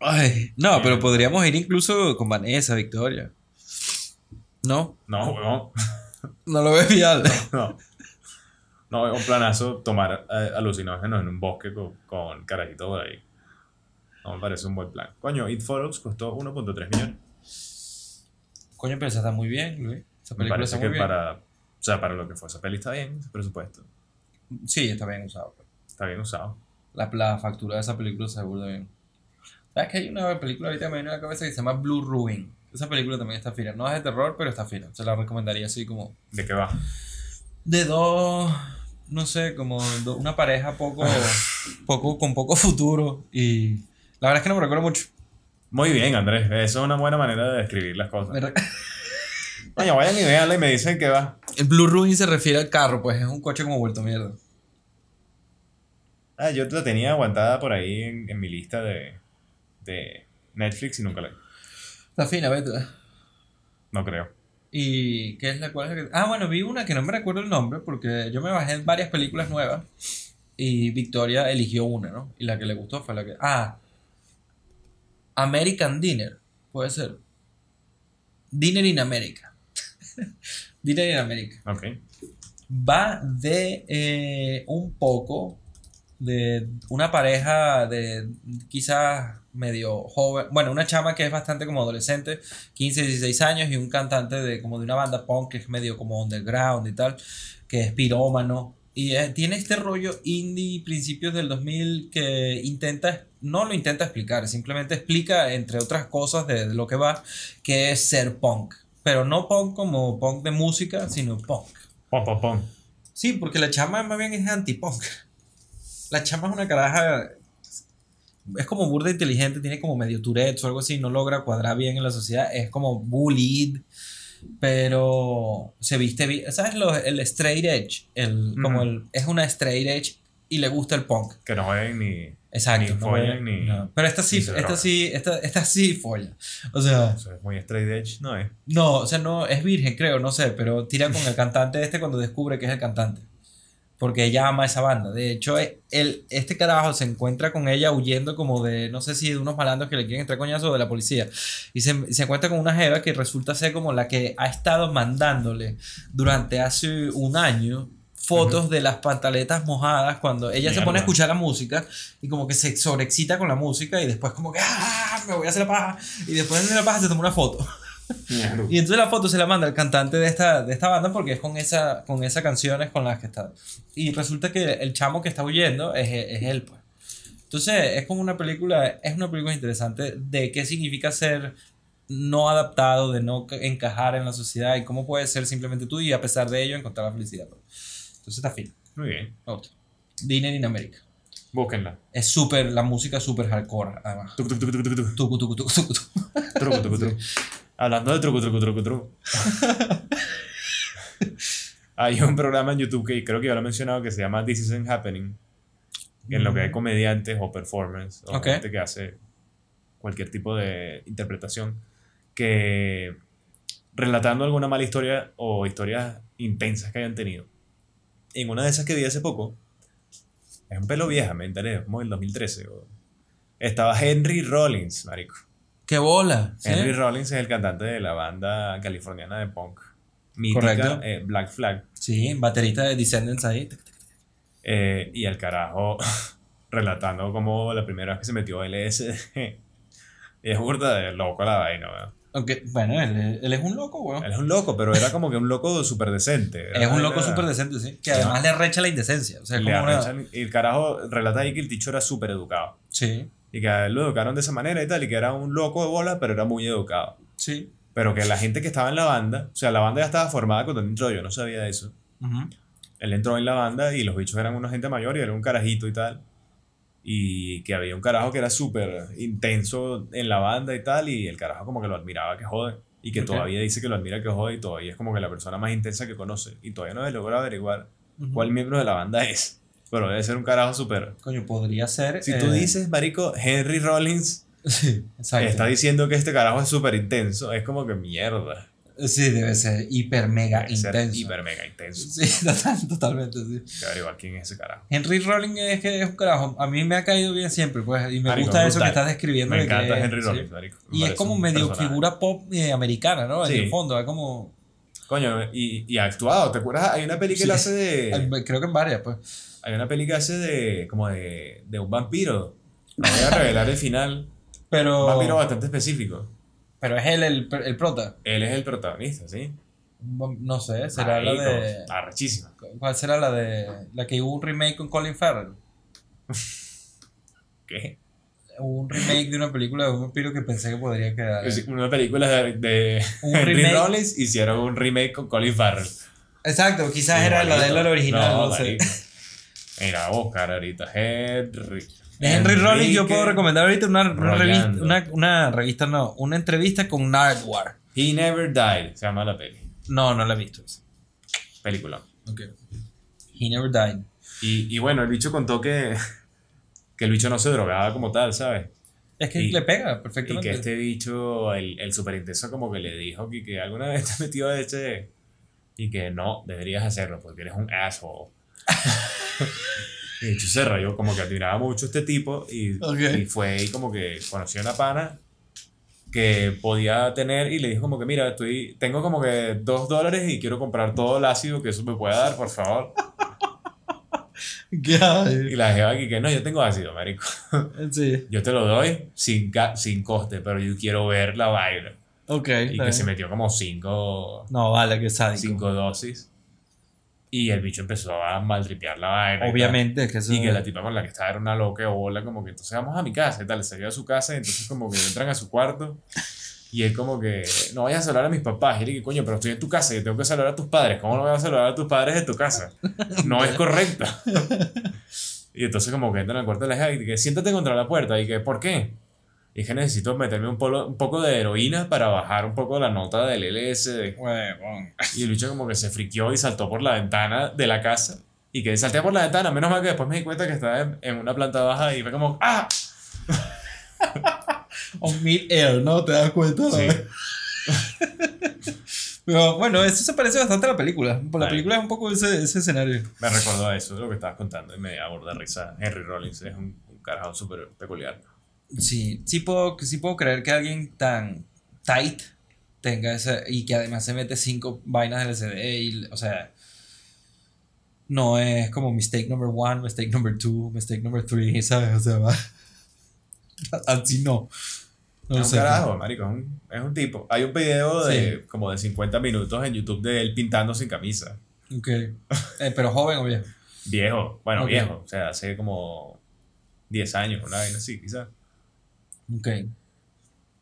S2: Ay, no, pero podríamos ir incluso con Vanessa, Victoria. ¿No?
S1: No, huevón.
S2: No lo ves vial.
S1: No. No, es un planazo tomar eh, alucinógenos en un bosque con, con carajito por ahí. No me parece un buen plan. Coño, It Follows costó 1.3 millones.
S2: Coño, pero esa está muy bien, Luis. Esa
S1: Me parece
S2: está
S1: que
S2: muy bien.
S1: para, o sea, para lo que fue esa peli está bien, ese presupuesto.
S2: Sí, está bien usado. pues.
S1: Está bien usado.
S2: La, la factura de esa película se burda bien. ¿Sabes que hay una película ahorita que me viene a la cabeza que se llama Blue Ruin? Esa película también está fina. No es de terror, pero está fina. Se la recomendaría así como...
S1: ¿De qué va?
S2: De dos... No sé, como do- una pareja poco, poco... Con poco futuro. Y... La verdad es que no me recuerdo mucho.
S1: Muy bien, Andrés. Eso es una buena manera de describir las cosas. Coño, vayan y veanla y me dicen que va.
S2: El Blue Ruin se refiere al carro, pues es un coche como vuelto mierda.
S1: Ah, yo la tenía aguantada por ahí en, en mi lista de, de Netflix y nunca la vi.
S2: Está fina, vete.
S1: No creo.
S2: ¿Y qué es la cual? es la que- Ah, bueno, vi una que no me recuerdo el nombre porque yo me bajé en varias películas nuevas y Victoria eligió una, ¿no? Y la que le gustó fue la que... Ah, American Dinner, puede ser. Dinner in America. Dinner in America.
S1: Ok.
S2: Va de eh, un poco de una pareja de quizás medio joven, bueno, una chama que es bastante como adolescente, 15, 16 años y un cantante de como de una banda punk que es medio como underground y tal, que es pirómano y eh, tiene este rollo indie principios del 2000 que intenta no lo intenta explicar, simplemente explica entre otras cosas de, de lo que va que es ser punk, pero no punk como punk de música, sino punk.
S1: Pom, pom, pom.
S2: Sí, porque la chama más bien es anti-punk. La chama es una caraja. Es como burda inteligente, tiene como medio Tourette o algo así, no logra cuadrar bien en la sociedad. Es como bullied, pero se viste bien. ¿Sabes? Lo, el straight edge. El, como
S1: Ujú.
S2: el, es una straight edge y le gusta el punk.
S1: Que no jueguen ni.
S2: Exacto.
S1: Ni
S2: no
S1: follan, ni-
S2: no. Pero esta sí, esta sí, esta, esta sí folla. O sea,
S1: Eso es muy straight edge, ¿no es?
S2: no, o sea, no, es virgen, creo, no sé, pero tira con el cantante este cuando descubre que es el cantante. Porque ella ama esa banda. De hecho, él, este carajo se encuentra con ella huyendo como de, no sé si de unos malandros que le quieren entrar coñazo o de la policía. Y se, se encuentra con una jeva que resulta ser como la que ha estado mandándole durante hace un año fotos de las pantaletas mojadas cuando ella se pone a
S1: Mierda.
S2: escuchar la música y como que se sobreexcita con la música y después como que ¡ah! me voy a hacer la paja y después de hacer la paja se toma una foto y entonces la foto se la manda el cantante de esta, de esta banda porque es con esa con esas canciones con las que está. Y resulta que el chamo que está huyendo es, es él pues. Entonces es como una película es una película interesante de qué significa ser no adaptado de no ca- encajar en la sociedad y cómo puedes ser simplemente tú y a pesar de ello encontrar la felicidad pues. entonces está fin
S1: Muy bien.
S2: gusta Dinner in America
S1: Búsquenla.
S2: es súper la música es súper hardcore además.
S1: Tuc, tuc, tuc, tuc, tuc, tuc.
S2: Tucu, tucu, tucu,
S1: Hablando de truco, truco, truco, truco. Hay un programa en YouTube que creo que ya lo he mencionado que se llama This Isn't Happening. En lo que hay comediantes o performers o gente que hace cualquier tipo de interpretación que relatando alguna mala historia o historias intensas que hayan tenido. En una de esas que vi hace poco, es un pelo vieja, me enteré, como el 2013. o- Estaba Henry Rollins, marico.
S2: Qué bola ¿sí?
S1: Henry Rollins es el cantante de la banda californiana de punk. Mítica,
S2: Correcto.
S1: eh, Black Flag.
S2: Sí, baterista de Descendants ahí.
S1: Eh, y el carajo relatando como la primera vez que se metió LSD. Es burda de loco la vaina, weón.
S2: Aunque, bueno, él, él es un loco, weón.
S1: Él es un loco, pero era como que un loco súper decente.
S2: Es un loco súper decente, sí. Que además le recha la indecencia. O sea,
S1: Le
S2: como una-
S1: Y el carajo relata ahí que el ticho era súper educado.
S2: Sí,
S1: Y que lo educaron de esa manera y tal. Y que era un loco de bola, pero era muy educado.
S2: sí.
S1: Pero que la gente que estaba en la banda, o sea, la banda ya estaba formada cuando él entró, yo no sabía eso.
S2: Ujú.
S1: él entró en la banda y los bichos eran una gente mayor y era un carajito y tal. Y que había un carajo que era súper intenso en la banda y tal, y el carajo como que lo admiraba que jode. Y que todavía dice que lo admira que jode y todavía es como que la persona más intensa que conoce. Y todavía no he logrado averiguar cuál miembro de la banda es. Pero debe ser un carajo súper...
S2: Coño, podría ser.
S1: Si tú
S2: eh,
S1: dices, marico, Henry Rollins
S2: Sí, exacto.
S1: está diciendo que este carajo es súper intenso, es como que mierda.
S2: Sí, debe ser hiper mega
S1: Debe
S2: intenso.
S1: hiper mega intenso.
S2: Sí, total- totalmente, sí.
S1: Que averiguar quién es ese carajo.
S2: Henry Rollins es que es un carajo. A mí me ha caído bien siempre, pues. Y me
S1: Marico,
S2: gusta eso
S1: brutal.
S2: que estás describiendo.
S1: Me
S2: de que
S1: encanta
S2: es-
S1: Henry. Rollins, marico. Me
S2: Y es como medio
S1: personaje.
S2: figura pop eh, americana, ¿no? En el fondo, es como.
S1: Coño, y, y ha actuado, ¿te acuerdas? Hay una peli que él hace de...
S2: Creo que en varias, pues.
S1: Hay una peli que hace de... como de, de un vampiro. No voy a revelar el final.
S2: Pero.
S1: Un vampiro bastante específico.
S2: Pero es él el, el prota.
S1: Él es el protagonista, ¿sí?
S2: No sé, será la de.
S1: Arrechísima.
S2: ¿Cuál será la de. La que hubo un remake con Colin Farrell?
S1: ¿Qué?
S2: Hubo un remake de una película de un vampiro que pensé que podría quedar.
S1: Es una película de, de
S2: Un
S1: Henry
S2: remake.
S1: Rollins hicieron un remake con Colin Farrell.
S2: Exacto, quizás era la de él la original, no, sé.
S1: Mira, buscar ahorita. Henry.
S2: Henry Rollins yo puedo recomendar ahorita una, una revista,
S1: Rollando.
S2: una, una revista, no, una entrevista con Nardwar.
S1: He Never Died, se llama la peli.
S2: No, no la he visto.
S1: Película.
S2: Okay. He never died.
S1: Y, y bueno, el bicho contó que, que el bicho no se drogaba como tal, ¿sabes?
S2: Es que
S1: Y-
S2: le pega
S1: Y
S2: perfectamente.
S1: que este bicho, el, el super intenso, como que le dijo que, que alguna vez te metió a ese. Y que no, deberías hacerlo porque eres un asshole. y de hecho se rayó, como que admiraba mucho a este tipo. Y,
S2: Ok.
S1: y fue y como que conoció a una pana que podía tener y le dijo como que mira, estoy, tengo como que dos dólares y quiero comprar todo el ácido que eso me pueda dar, por favor. Y la jeva aquí que no, yo tengo ácido, marico.
S2: Sí.
S1: Yo te lo doy sin, sin coste, pero yo quiero ver la vaina.
S2: Ok.
S1: Y que se metió como cinco,
S2: No, vale, que sádico.
S1: cinco dosis. Y el bicho empezó a maltripear la vaina.
S2: Obviamente, es que eso.
S1: Y que la tipa con la que estaba era una loca o bola, como que entonces vamos a mi casa y tal. Salió a su casa y entonces como que entran a su cuarto. Y él como que, no vayas a saludar a mis papás. Y él que coño, pero estoy en tu casa y tengo que saludar a tus padres. ¿Cómo no voy a saludar a tus padres en tu casa? No es correcto. Y entonces como que entra en el cuarto de la hija y que siéntate contra la puerta y que ¿por qué? Y es que necesito meterme un, polo- un poco de heroína para bajar un poco la nota del LSD.
S2: Huevón.
S1: Y el bicho como que se friqueó y saltó por la ventana de la casa. Y que salté por la ventana, menos mal que después me di cuenta que estaba en, en una planta baja y fue como ¡Ah!
S2: On mid-air, ¿no? ¿Te das cuenta?
S1: Sí.
S2: Pero bueno, eso se parece bastante a la película. Por la película es un poco ese, ese escenario.
S1: Me recordó a eso, lo que estabas contando, y me aborda risa. Henry Rollins es un, un carajo súper peculiar.
S2: Sí, sí puedo, sí puedo creer que alguien tan tight tenga ese. Y que además se mete cinco vainas del LCD. Y, o sea. No es como mistake number one, mistake number two, mistake number three, ¿sabes? O sea, va. Así no. No
S1: es un
S2: sé.
S1: carajo, marico, es un, es un tipo. Hay un video de
S2: Sí.
S1: como de 50 minutos en YouTube de él pintando sin camisa.
S2: Ok. Eh, pero joven o viejo.
S1: Viejo, bueno, viejo, o sea, hace como 10 años, una vaina así, quizás.
S2: Ok.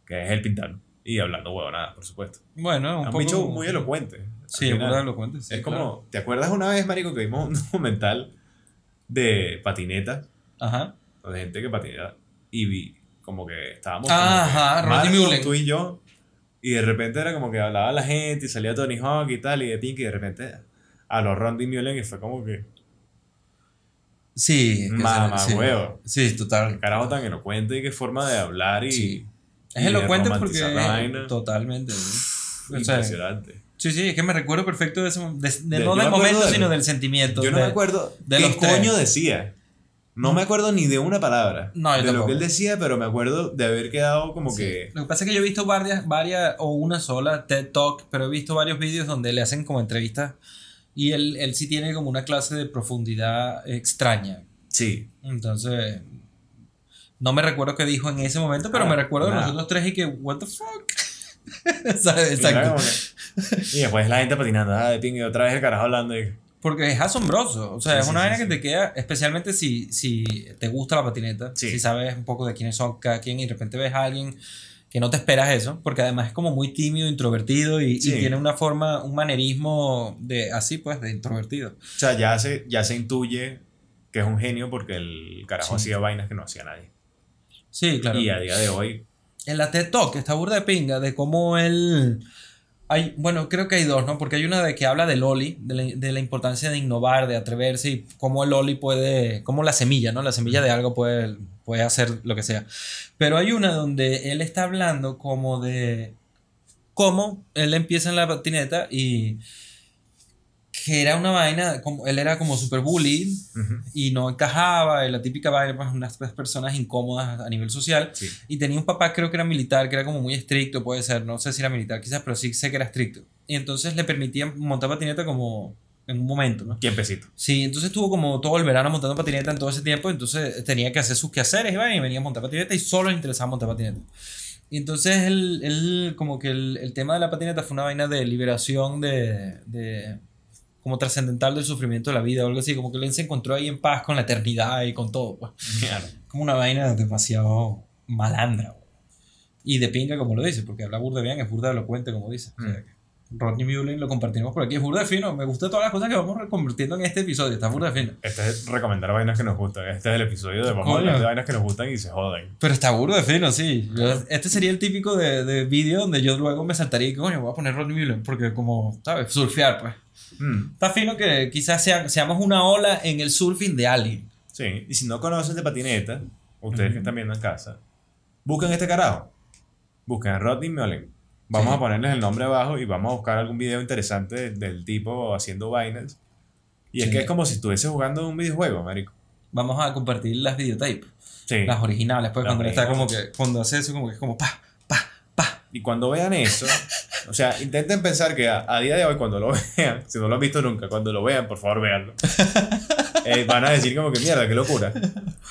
S1: Que es él pintando y hablando huevonada, por supuesto.
S2: Bueno, un
S1: Es un
S2: poco.
S1: bicho muy elocuente.
S2: Sí, es cuentes. sí,
S1: es como,
S2: claro.
S1: ¿te acuerdas una vez, marico, que vimos un documental de patineta,
S2: Ajá.
S1: de gente que patineta, y vi como que estábamos
S2: Ajá,
S1: como que,
S2: Rodney
S1: Marco,
S2: Mullen.
S1: tú y yo, y de repente era como que hablaba la gente, y salía Tony Hawk y tal, y de Pink, y de repente a los Rodney Mullen, y fue como que,
S2: Sí. que
S1: Mamá
S2: se- sí.
S1: huevo.
S2: Sí, total.
S1: qué carajo tan elocuente, y qué forma de hablar, y...
S2: Sí.
S1: y
S2: Es
S1: de
S2: elocuente porque. Totalmente. ¿no? O sea,
S1: Impresionante.
S2: sí, sí, es que me recuerdo perfecto de ese de, de-
S1: De-
S2: no del momento, sino del sentimiento.
S1: Yo no
S2: de-
S1: me acuerdo
S2: de
S1: qué
S2: los tres.
S1: coño decía. No me acuerdo ni de una palabra
S2: No, yo
S1: de lo
S2: tampoco.
S1: que él decía, pero me acuerdo de haber quedado como
S2: Sí.
S1: que...
S2: Lo que pasa es que yo he visto varias, varias, o una sola TED Talk, pero he visto varios vídeos donde le hacen como entrevistas y él, él sí tiene como una clase de profundidad extraña.
S1: Sí,
S2: Entonces, no me recuerdo qué dijo en ese momento, pero
S1: Ah,
S2: me recuerdo de nosotros tres y que, what the fuck. Exacto.
S1: y después la gente patinando, ah, de ping, y otra vez el carajo hablando. Y,
S2: Porque es asombroso. O sea,
S1: Sí,
S2: es una
S1: sí,
S2: vaina
S1: sí.
S2: que te queda, especialmente si, si te gusta la patineta,
S1: Sí.
S2: si sabes un poco de quiénes son cada quien y de repente ves a alguien que no te esperas eso, porque además es como muy tímido, introvertido y, tiene una forma, un manerismo de así pues, de introvertido.
S1: o sea, ya se, ya se intuye que es un genio porque el carajo
S2: Sí.
S1: hacía vainas que no hacía nadie.
S2: Sí, claro.
S1: Y a día de hoy,
S2: En la TED Talk está burda de pinga de cómo él. Hay, bueno, creo que hay dos, ¿no? Porque hay una de que habla del Oli, de la, de la importancia de innovar, de atreverse y cómo el Oli puede. Cómo la semilla, ¿no? La semilla de algo puede, puede hacer lo que sea. Pero hay una donde él está hablando como de cómo él empieza en la patineta y. que era una vaina, como, él era como super bully
S1: ujú,
S2: y no encajaba, la típica vaina, pues unas personas incómodas a nivel social.
S1: sí.
S2: Y tenía un papá, creo que era militar, que era como muy estricto, puede ser, no sé si era militar quizás, pero sí sé que era estricto. Y entonces le permitían montar patineta como en un momento, ¿no?
S1: Tiempecito.
S2: Sí, entonces estuvo como todo el verano montando patineta en todo ese tiempo, entonces tenía que hacer sus quehaceres, iba y venía a montar patineta y solo le interesaba montar patineta. Y entonces él, él como que el, el tema de la patineta fue una vaina de liberación de, de como trascendental del sufrimiento de la vida o algo así, como que él se encontró ahí en paz con la eternidad y con todo, pues
S1: Mierda.
S2: como una vaina demasiado malandra. Y de pinga, como lo dice, porque habla burda bien, es burda elocuente, como dice. O sea,
S1: Mm.
S2: que Rodney Mullen lo compartimos por aquí, es burda fino. Me gustan todas las cosas que vamos reconvirtiendo en este episodio, está burda fino.
S1: Este es recomendar vainas que nos gustan. Este es el episodio de vamos a hablar de vainas que nos gustan y se joden.
S2: Pero está burda de fino, sí. Yo- este sería el típico de, de vídeo donde yo luego me saltaría y que, coño, voy a poner Rodney Mullen, porque como, ¿sabes? Surfear, pues.
S1: Mm,
S2: Está fino que quizás sea- seamos una ola en el surfing de alguien.
S1: sí, y si no conocen de patineta, ustedes
S2: Ujú.
S1: que están viendo en casa, busquen este carajo. Busquen a Rodney Mullen. Vamos
S2: Sí.
S1: a ponerles el nombre abajo y vamos a buscar algún video interesante de- del tipo haciendo vainas. Y es
S2: Sí.
S1: que es como si estuviese jugando un videojuego, marico.
S2: Vamos a compartir las videotapes,
S1: Sí.
S2: las originales, pues
S1: Las
S2: cuando está como que, cuando hace eso, como que es como pa.
S1: Y cuando vean eso, o sea, intenten pensar que a, a día de hoy, cuando lo vean, si no lo han visto nunca, cuando lo vean, por favor, véanlo. Eh, van a decir como que mierda, qué locura.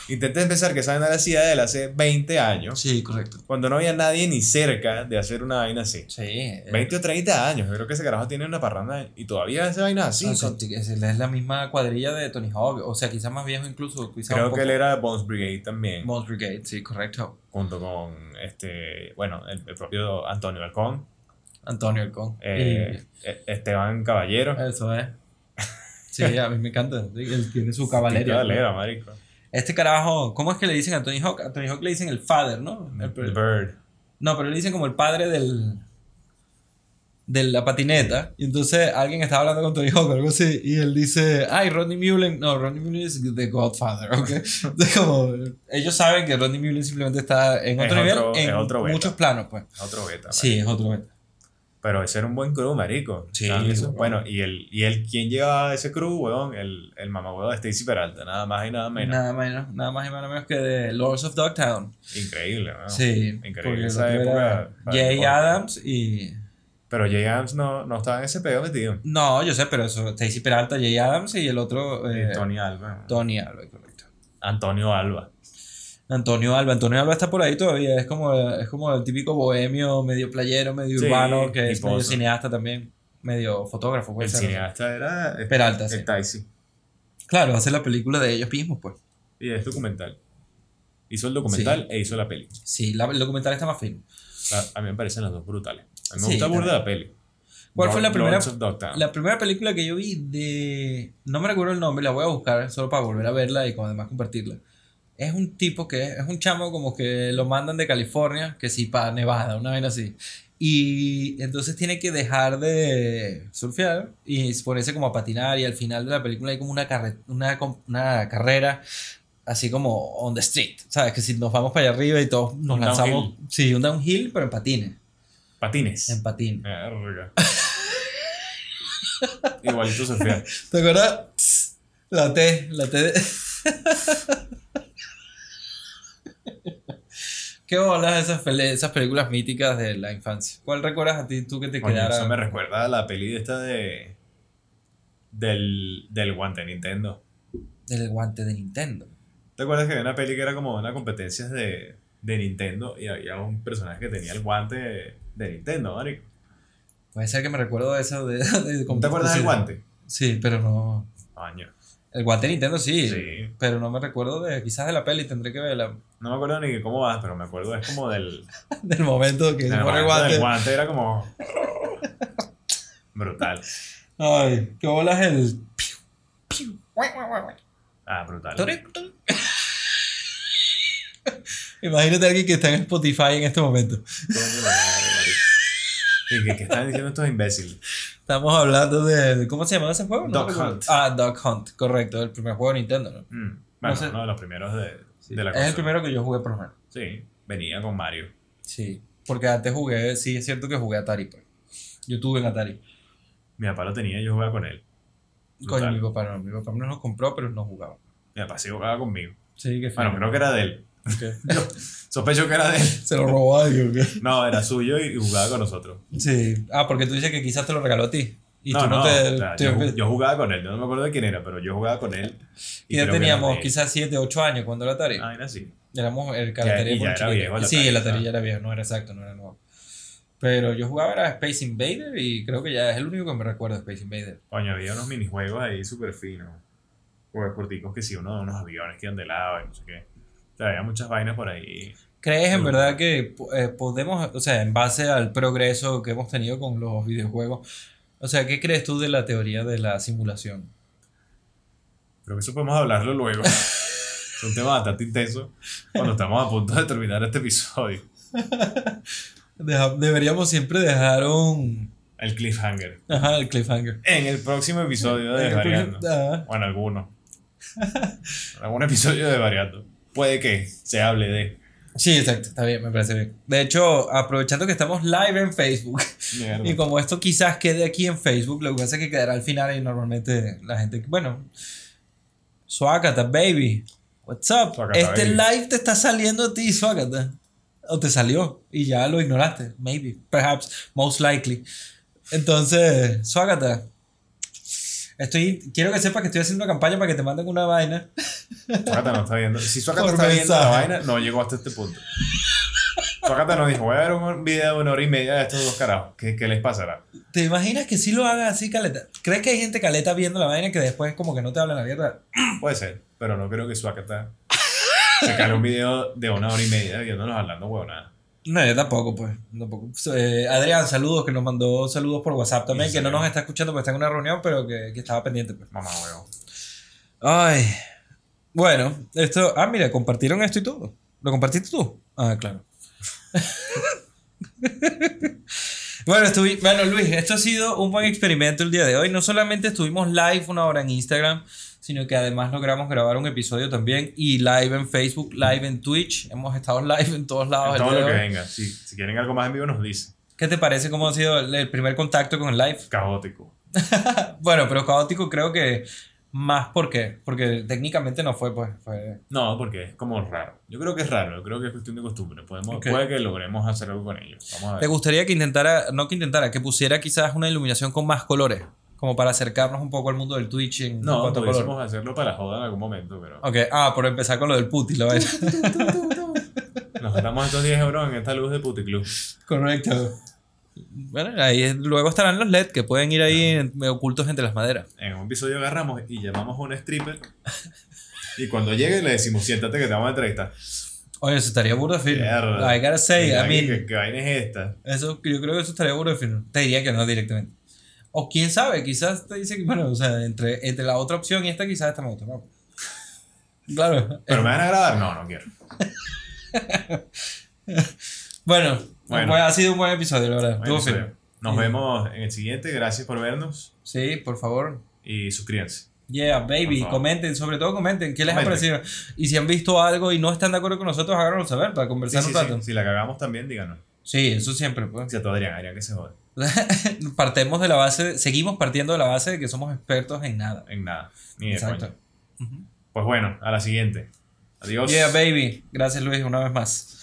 S1: Intenten pensar que esa vaina la hacía él hace 20 años,
S2: Sí, correcto.
S1: cuando no había nadie ni cerca de hacer una vaina así.
S2: Sí. eh,
S1: 20 o 30 años, yo creo que ese carajo tiene una parranda y todavía hace vainas así.
S2: o sea, es, la misma cuadrilla de Tony Hawk, o sea, quizás más viejo incluso. Quizás
S1: Creo
S2: un
S1: que
S2: poco-
S1: él era Bones Brigade también,
S2: Bones Brigade, sí, correcto.
S1: Junto con este, bueno, el, el propio Antonio Balcón,
S2: Antonio Alcón.
S1: eh, e- Esteban Caballero.
S2: Y eso es. Sí, a mí me encanta. Él tiene su caballería.
S1: Cabalera, marico.
S2: Este carajo, ¿cómo es que le dicen a Tony Hawk? A Tony Hawk le dicen el father, ¿no? El-
S1: Bird.
S2: no, pero le dicen como el padre del. De la patineta. Y entonces alguien estaba hablando con Tony Hawk o algo así. Y él dice, ay, Rodney Mullen. No, Rodney Mullen es The Godfather, ¿ok? Entonces, como, ellos saben que Rodney Mullen simplemente está en
S1: Es
S2: otro nivel,
S1: otro-
S2: en
S1: es otro beta.
S2: muchos planos, pues.
S1: Otro beta.
S2: Sí, es otro beta.
S1: Pero ese era un buen crew, marico.
S2: Sí.
S1: Bueno, y el, y el ¿quién llevaba ese crew, weón? El, el mamagüevo de Stacy Peralta, nada más y nada menos.
S2: Nada menos, nada más y nada menos que de Lords of Dogtown.
S1: Increíble, weón.
S2: Sí,
S1: Increíble
S2: porque
S1: esa época.
S2: Jay Adams y...
S1: Pero Jay Adams no, no estaba en ese pedo metido.
S2: No, yo sé, pero eso, Stacy Peralta, Jay Adams y el otro... Eh,
S1: Tony Alba.
S2: Tony Alba, correcto.
S1: Antonio Alba.
S2: Antonio Alba. Antonio Alba está por ahí todavía. Es como, es como el típico bohemio, medio playero, medio
S1: Sí,
S2: urbano, que es medio cineasta también. Medio fotógrafo, puede
S1: El
S2: ser.
S1: cineasta era.
S2: Peralta, sí.
S1: El Taisi.
S2: Claro, hace la película de ellos mismos, pues.
S1: Y es documental. Hizo el documental e hizo la peli.
S2: Sí, la- el documental está más fino.
S1: A, a mí me parecen las dos brutales. A mí me
S2: Sí,
S1: gusta burda la peli.
S2: ¿Cuál fue la
S1: Lord-
S2: primera-. La primera película que yo vi de... No me recuerdo el nombre, la voy a buscar solo para volver a verla y como además compartirla. Es un tipo que es un chamo como que lo mandan de California, que sí, para Nevada, una vaina así. Y entonces tiene que dejar de surfear y ponerse como a patinar y al final de la película hay como una, carre- una, una carrera así como on the street. ¿Sabes? Que si nos vamos para allá arriba y todos nos
S1: Un
S2: lanzamos...
S1: downhill.
S2: Sí, un downhill, pero en patines.
S1: Patines.
S2: En.
S1: Verga. Igualito Sofía.
S2: ¿Te acuerdas? La T, la T. de- ¿Qué bolas esas, esas películas míticas de la infancia? ¿Cuál recuerdas a ti tú que te quedara?
S1: eso me recuerda a la peli de esta de. Del, del guante de Nintendo.
S2: Del guante de Nintendo.
S1: ¿Te acuerdas que había una peli que era como una competencia de, de Nintendo y había un personaje que tenía el guante de, de Nintendo, marico?
S2: Puede ser que me recuerdo de eso de, de-
S1: ¿Te acuerdas del guante?
S2: Sí, pero no.
S1: Coño.
S2: El guante de Nintendo sí,
S1: Sí.
S2: pero no me recuerdo de quizás de la peli, tendré que verla.
S1: No me acuerdo ni cómo va, pero me acuerdo es como del.
S2: Del momento que se pone el
S1: guante. del guante era como. Brutal.
S2: Ay, qué bolas el.
S1: Ah, brutal.
S2: Imagínate a alguien que está en Spotify en este momento.
S1: ¿Y qué, qué están diciendo estos imbéciles?
S2: Estamos hablando de. ¿Cómo se llama ese juego? No
S1: Duck. Hunt.
S2: Ah, Duck Hunt, correcto. El primer juego de Nintendo, ¿no?
S1: Mm, Bueno,
S2: No sé.
S1: uno de los primeros de, de la
S2: es el primero que yo jugué por lo menos.
S1: Sí, venía con Mario.
S2: Sí. Porque antes jugué, sí, es cierto que jugué Atari, pues. Yo tuve en Atari.
S1: Mi papá lo tenía y yo jugaba con él. Brutal.
S2: mi papá no. Mi papá no lo compró, pero no jugaba.
S1: Mi papá sí jugaba conmigo.
S2: Sí, que
S1: Bueno, creo que era de él. Sospecho que era de él.
S2: Se lo robó a alguien.
S1: No, era suyo y, jugaba con nosotros.
S2: Sí. Ah, porque tú dices que quizás te lo regaló a ti. Y
S1: no,
S2: tú no,
S1: no,
S2: te.
S1: o sea,
S2: te-
S1: yo, ju- yo jugaba con él. Yo no me acuerdo de quién era, pero yo jugaba con él.
S2: y ya teníamos quizás 7, 8 años cuando era Atari.
S1: Ah, era así.
S2: Éramos el
S1: Ya-
S2: Atari
S1: ya
S2: muy
S1: era viejo el
S2: Sí, el Atari ya era viejo, no era exacto, no era nuevo. Pero yo jugaba era Space Invader y creo que ya es el único que me recuerdo de Space Invader.
S1: Coño, había unos minijuegos ahí súper finos. O deportivos que sí, uno de unos aviones que iban de lado y no sé qué. O había muchas vainas por ahí.
S2: ¿Crees en verdad que eh, podemos, o sea, en base al progreso que hemos tenido con los videojuegos, o sea, ¿qué crees tú de la teoría de la simulación?
S1: Creo que eso podemos hablarlo luego. es un tema bastante intenso cuando estamos a punto de terminar este episodio.
S2: Deja- deberíamos siempre dejar un...
S1: El cliffhanger.
S2: Ajá, el cliffhanger.
S1: En el próximo episodio de Variando.
S2: Ajá.
S1: Bueno, alguno. Algún episodio de Variando. Puede que se hable de.
S2: Sí, exacto, está bien, me parece bien. De hecho, aprovechando que estamos live en Facebook,
S1: Mierda.
S2: y como esto quizás quede aquí en Facebook, lo que pasa es que quedará al final y normalmente la gente, bueno, Swagata, baby, what's up? Este
S1: baby.
S2: live te está saliendo a ti, Swagata. O te salió y ya lo ignoraste, maybe, perhaps, most likely. Entonces, Swagata, estoy, quiero que sepas que estoy haciendo una campaña para que te manden una vaina.
S1: Suácata no está viendo. Si Suácata está viendo la vaina, no llegó hasta este punto. Suácata nos dijo: Voy a ver un video de una hora y media de estos dos carajos. ¿Qué, qué les pasará?
S2: ¿Te imaginas que sí lo haga así, Caleta? ¿Crees que hay gente Caleta viendo la vaina que después como que no te habla la mierda?
S1: Puede ser, pero no creo que Suácata se cale un video de una hora y media viéndonos hablando huevonada.
S2: No, yo tampoco, pues. Tampoco. Eh, Adrián, saludos, que nos mandó saludos por WhatsApp también,
S1: Sí,
S2: que no nos está escuchando porque está en una reunión, pero que, que estaba pendiente, pues.
S1: Mamá huevo.
S2: Ay. Bueno, esto. Ah, mira, compartieron esto y todo. ¿Lo compartiste tú? Ah, claro. bueno, estuvi- bueno, Luis, esto ha sido un buen experimento el día de hoy. No solamente estuvimos live una hora en Instagram, sino que además logramos grabar un episodio también y live en Facebook, live en Twitch. Hemos estado live en todos lados. el
S1: Todo lo que venga. Si, si quieren algo más en vivo, nos dicen.
S2: ¿Qué te parece cómo ha sido el primer contacto con el live?
S1: Caótico.
S2: Bueno, pero caótico creo que más porque porque técnicamente no fue pues fue
S1: No, porque es como raro. Yo creo que es raro. Yo creo que es cuestión de costumbre. Podemos,
S2: Ok.
S1: Puede que logremos hacer algo con ellos. Vamos a
S2: ¿Te
S1: ver.
S2: gustaría que intentara, no que intentara, que pusiera quizás una iluminación con más colores? Como para acercarnos un poco al mundo del Twitch en
S1: No,
S2: cuanto a color.
S1: pudiésemos hacerlo para joda en algún momento, pero
S2: Ok, ah, por empezar con lo del puti, la vaina.
S1: nos gastamos estos 10 euros en esta luz de Puticlub.
S2: Correcto. Bueno, ahí luego estarán los LED que pueden ir ahí en- ocultos entre las maderas.
S1: En un episodio agarramos y llamamos a un stripper. Y cuando llegue le decimos, siéntate que te vamos a entrevistar.
S2: Oye, eso estaría burdo de.
S1: Mierda.
S2: I gotta say, I mean,
S1: ¿qué, qué vaina es esta?
S2: eso, yo creo que eso estaría burdo de fino. Te diría que no directamente. O quién sabe, quizás te dice que, bueno, o sea, entre, entre la otra opción y esta, quizás esta me gusta. Claro.
S1: ¿Pero me van a grabar? No, no quiero.
S2: Bueno,
S1: Bueno.
S2: pues ha sido un buen episodio, la verdad.
S1: Bueno. Nos
S2: Sí.
S1: vemos en el siguiente. Gracias por vernos
S2: Sí, por favor.
S1: y suscríbanse.
S2: Yeah, baby, comenten, sobre todo comenten qué les ha parecido. Y si han visto algo y no están de acuerdo con nosotros, háganoslo saber para conversar
S1: sí,
S2: un rato.
S1: Si la cagamos también, díganos.
S2: Sí, eso siempre, pues.
S1: Todo Adrián, Adrián que se jode.
S2: Partemos de la base, seguimos partiendo de la base de que somos expertos en nada.
S1: En nada. Ni de
S2: Exacto.
S1: Pues bueno, a la siguiente. Adiós.
S2: Yeah, baby. Gracias, Luis, una vez más.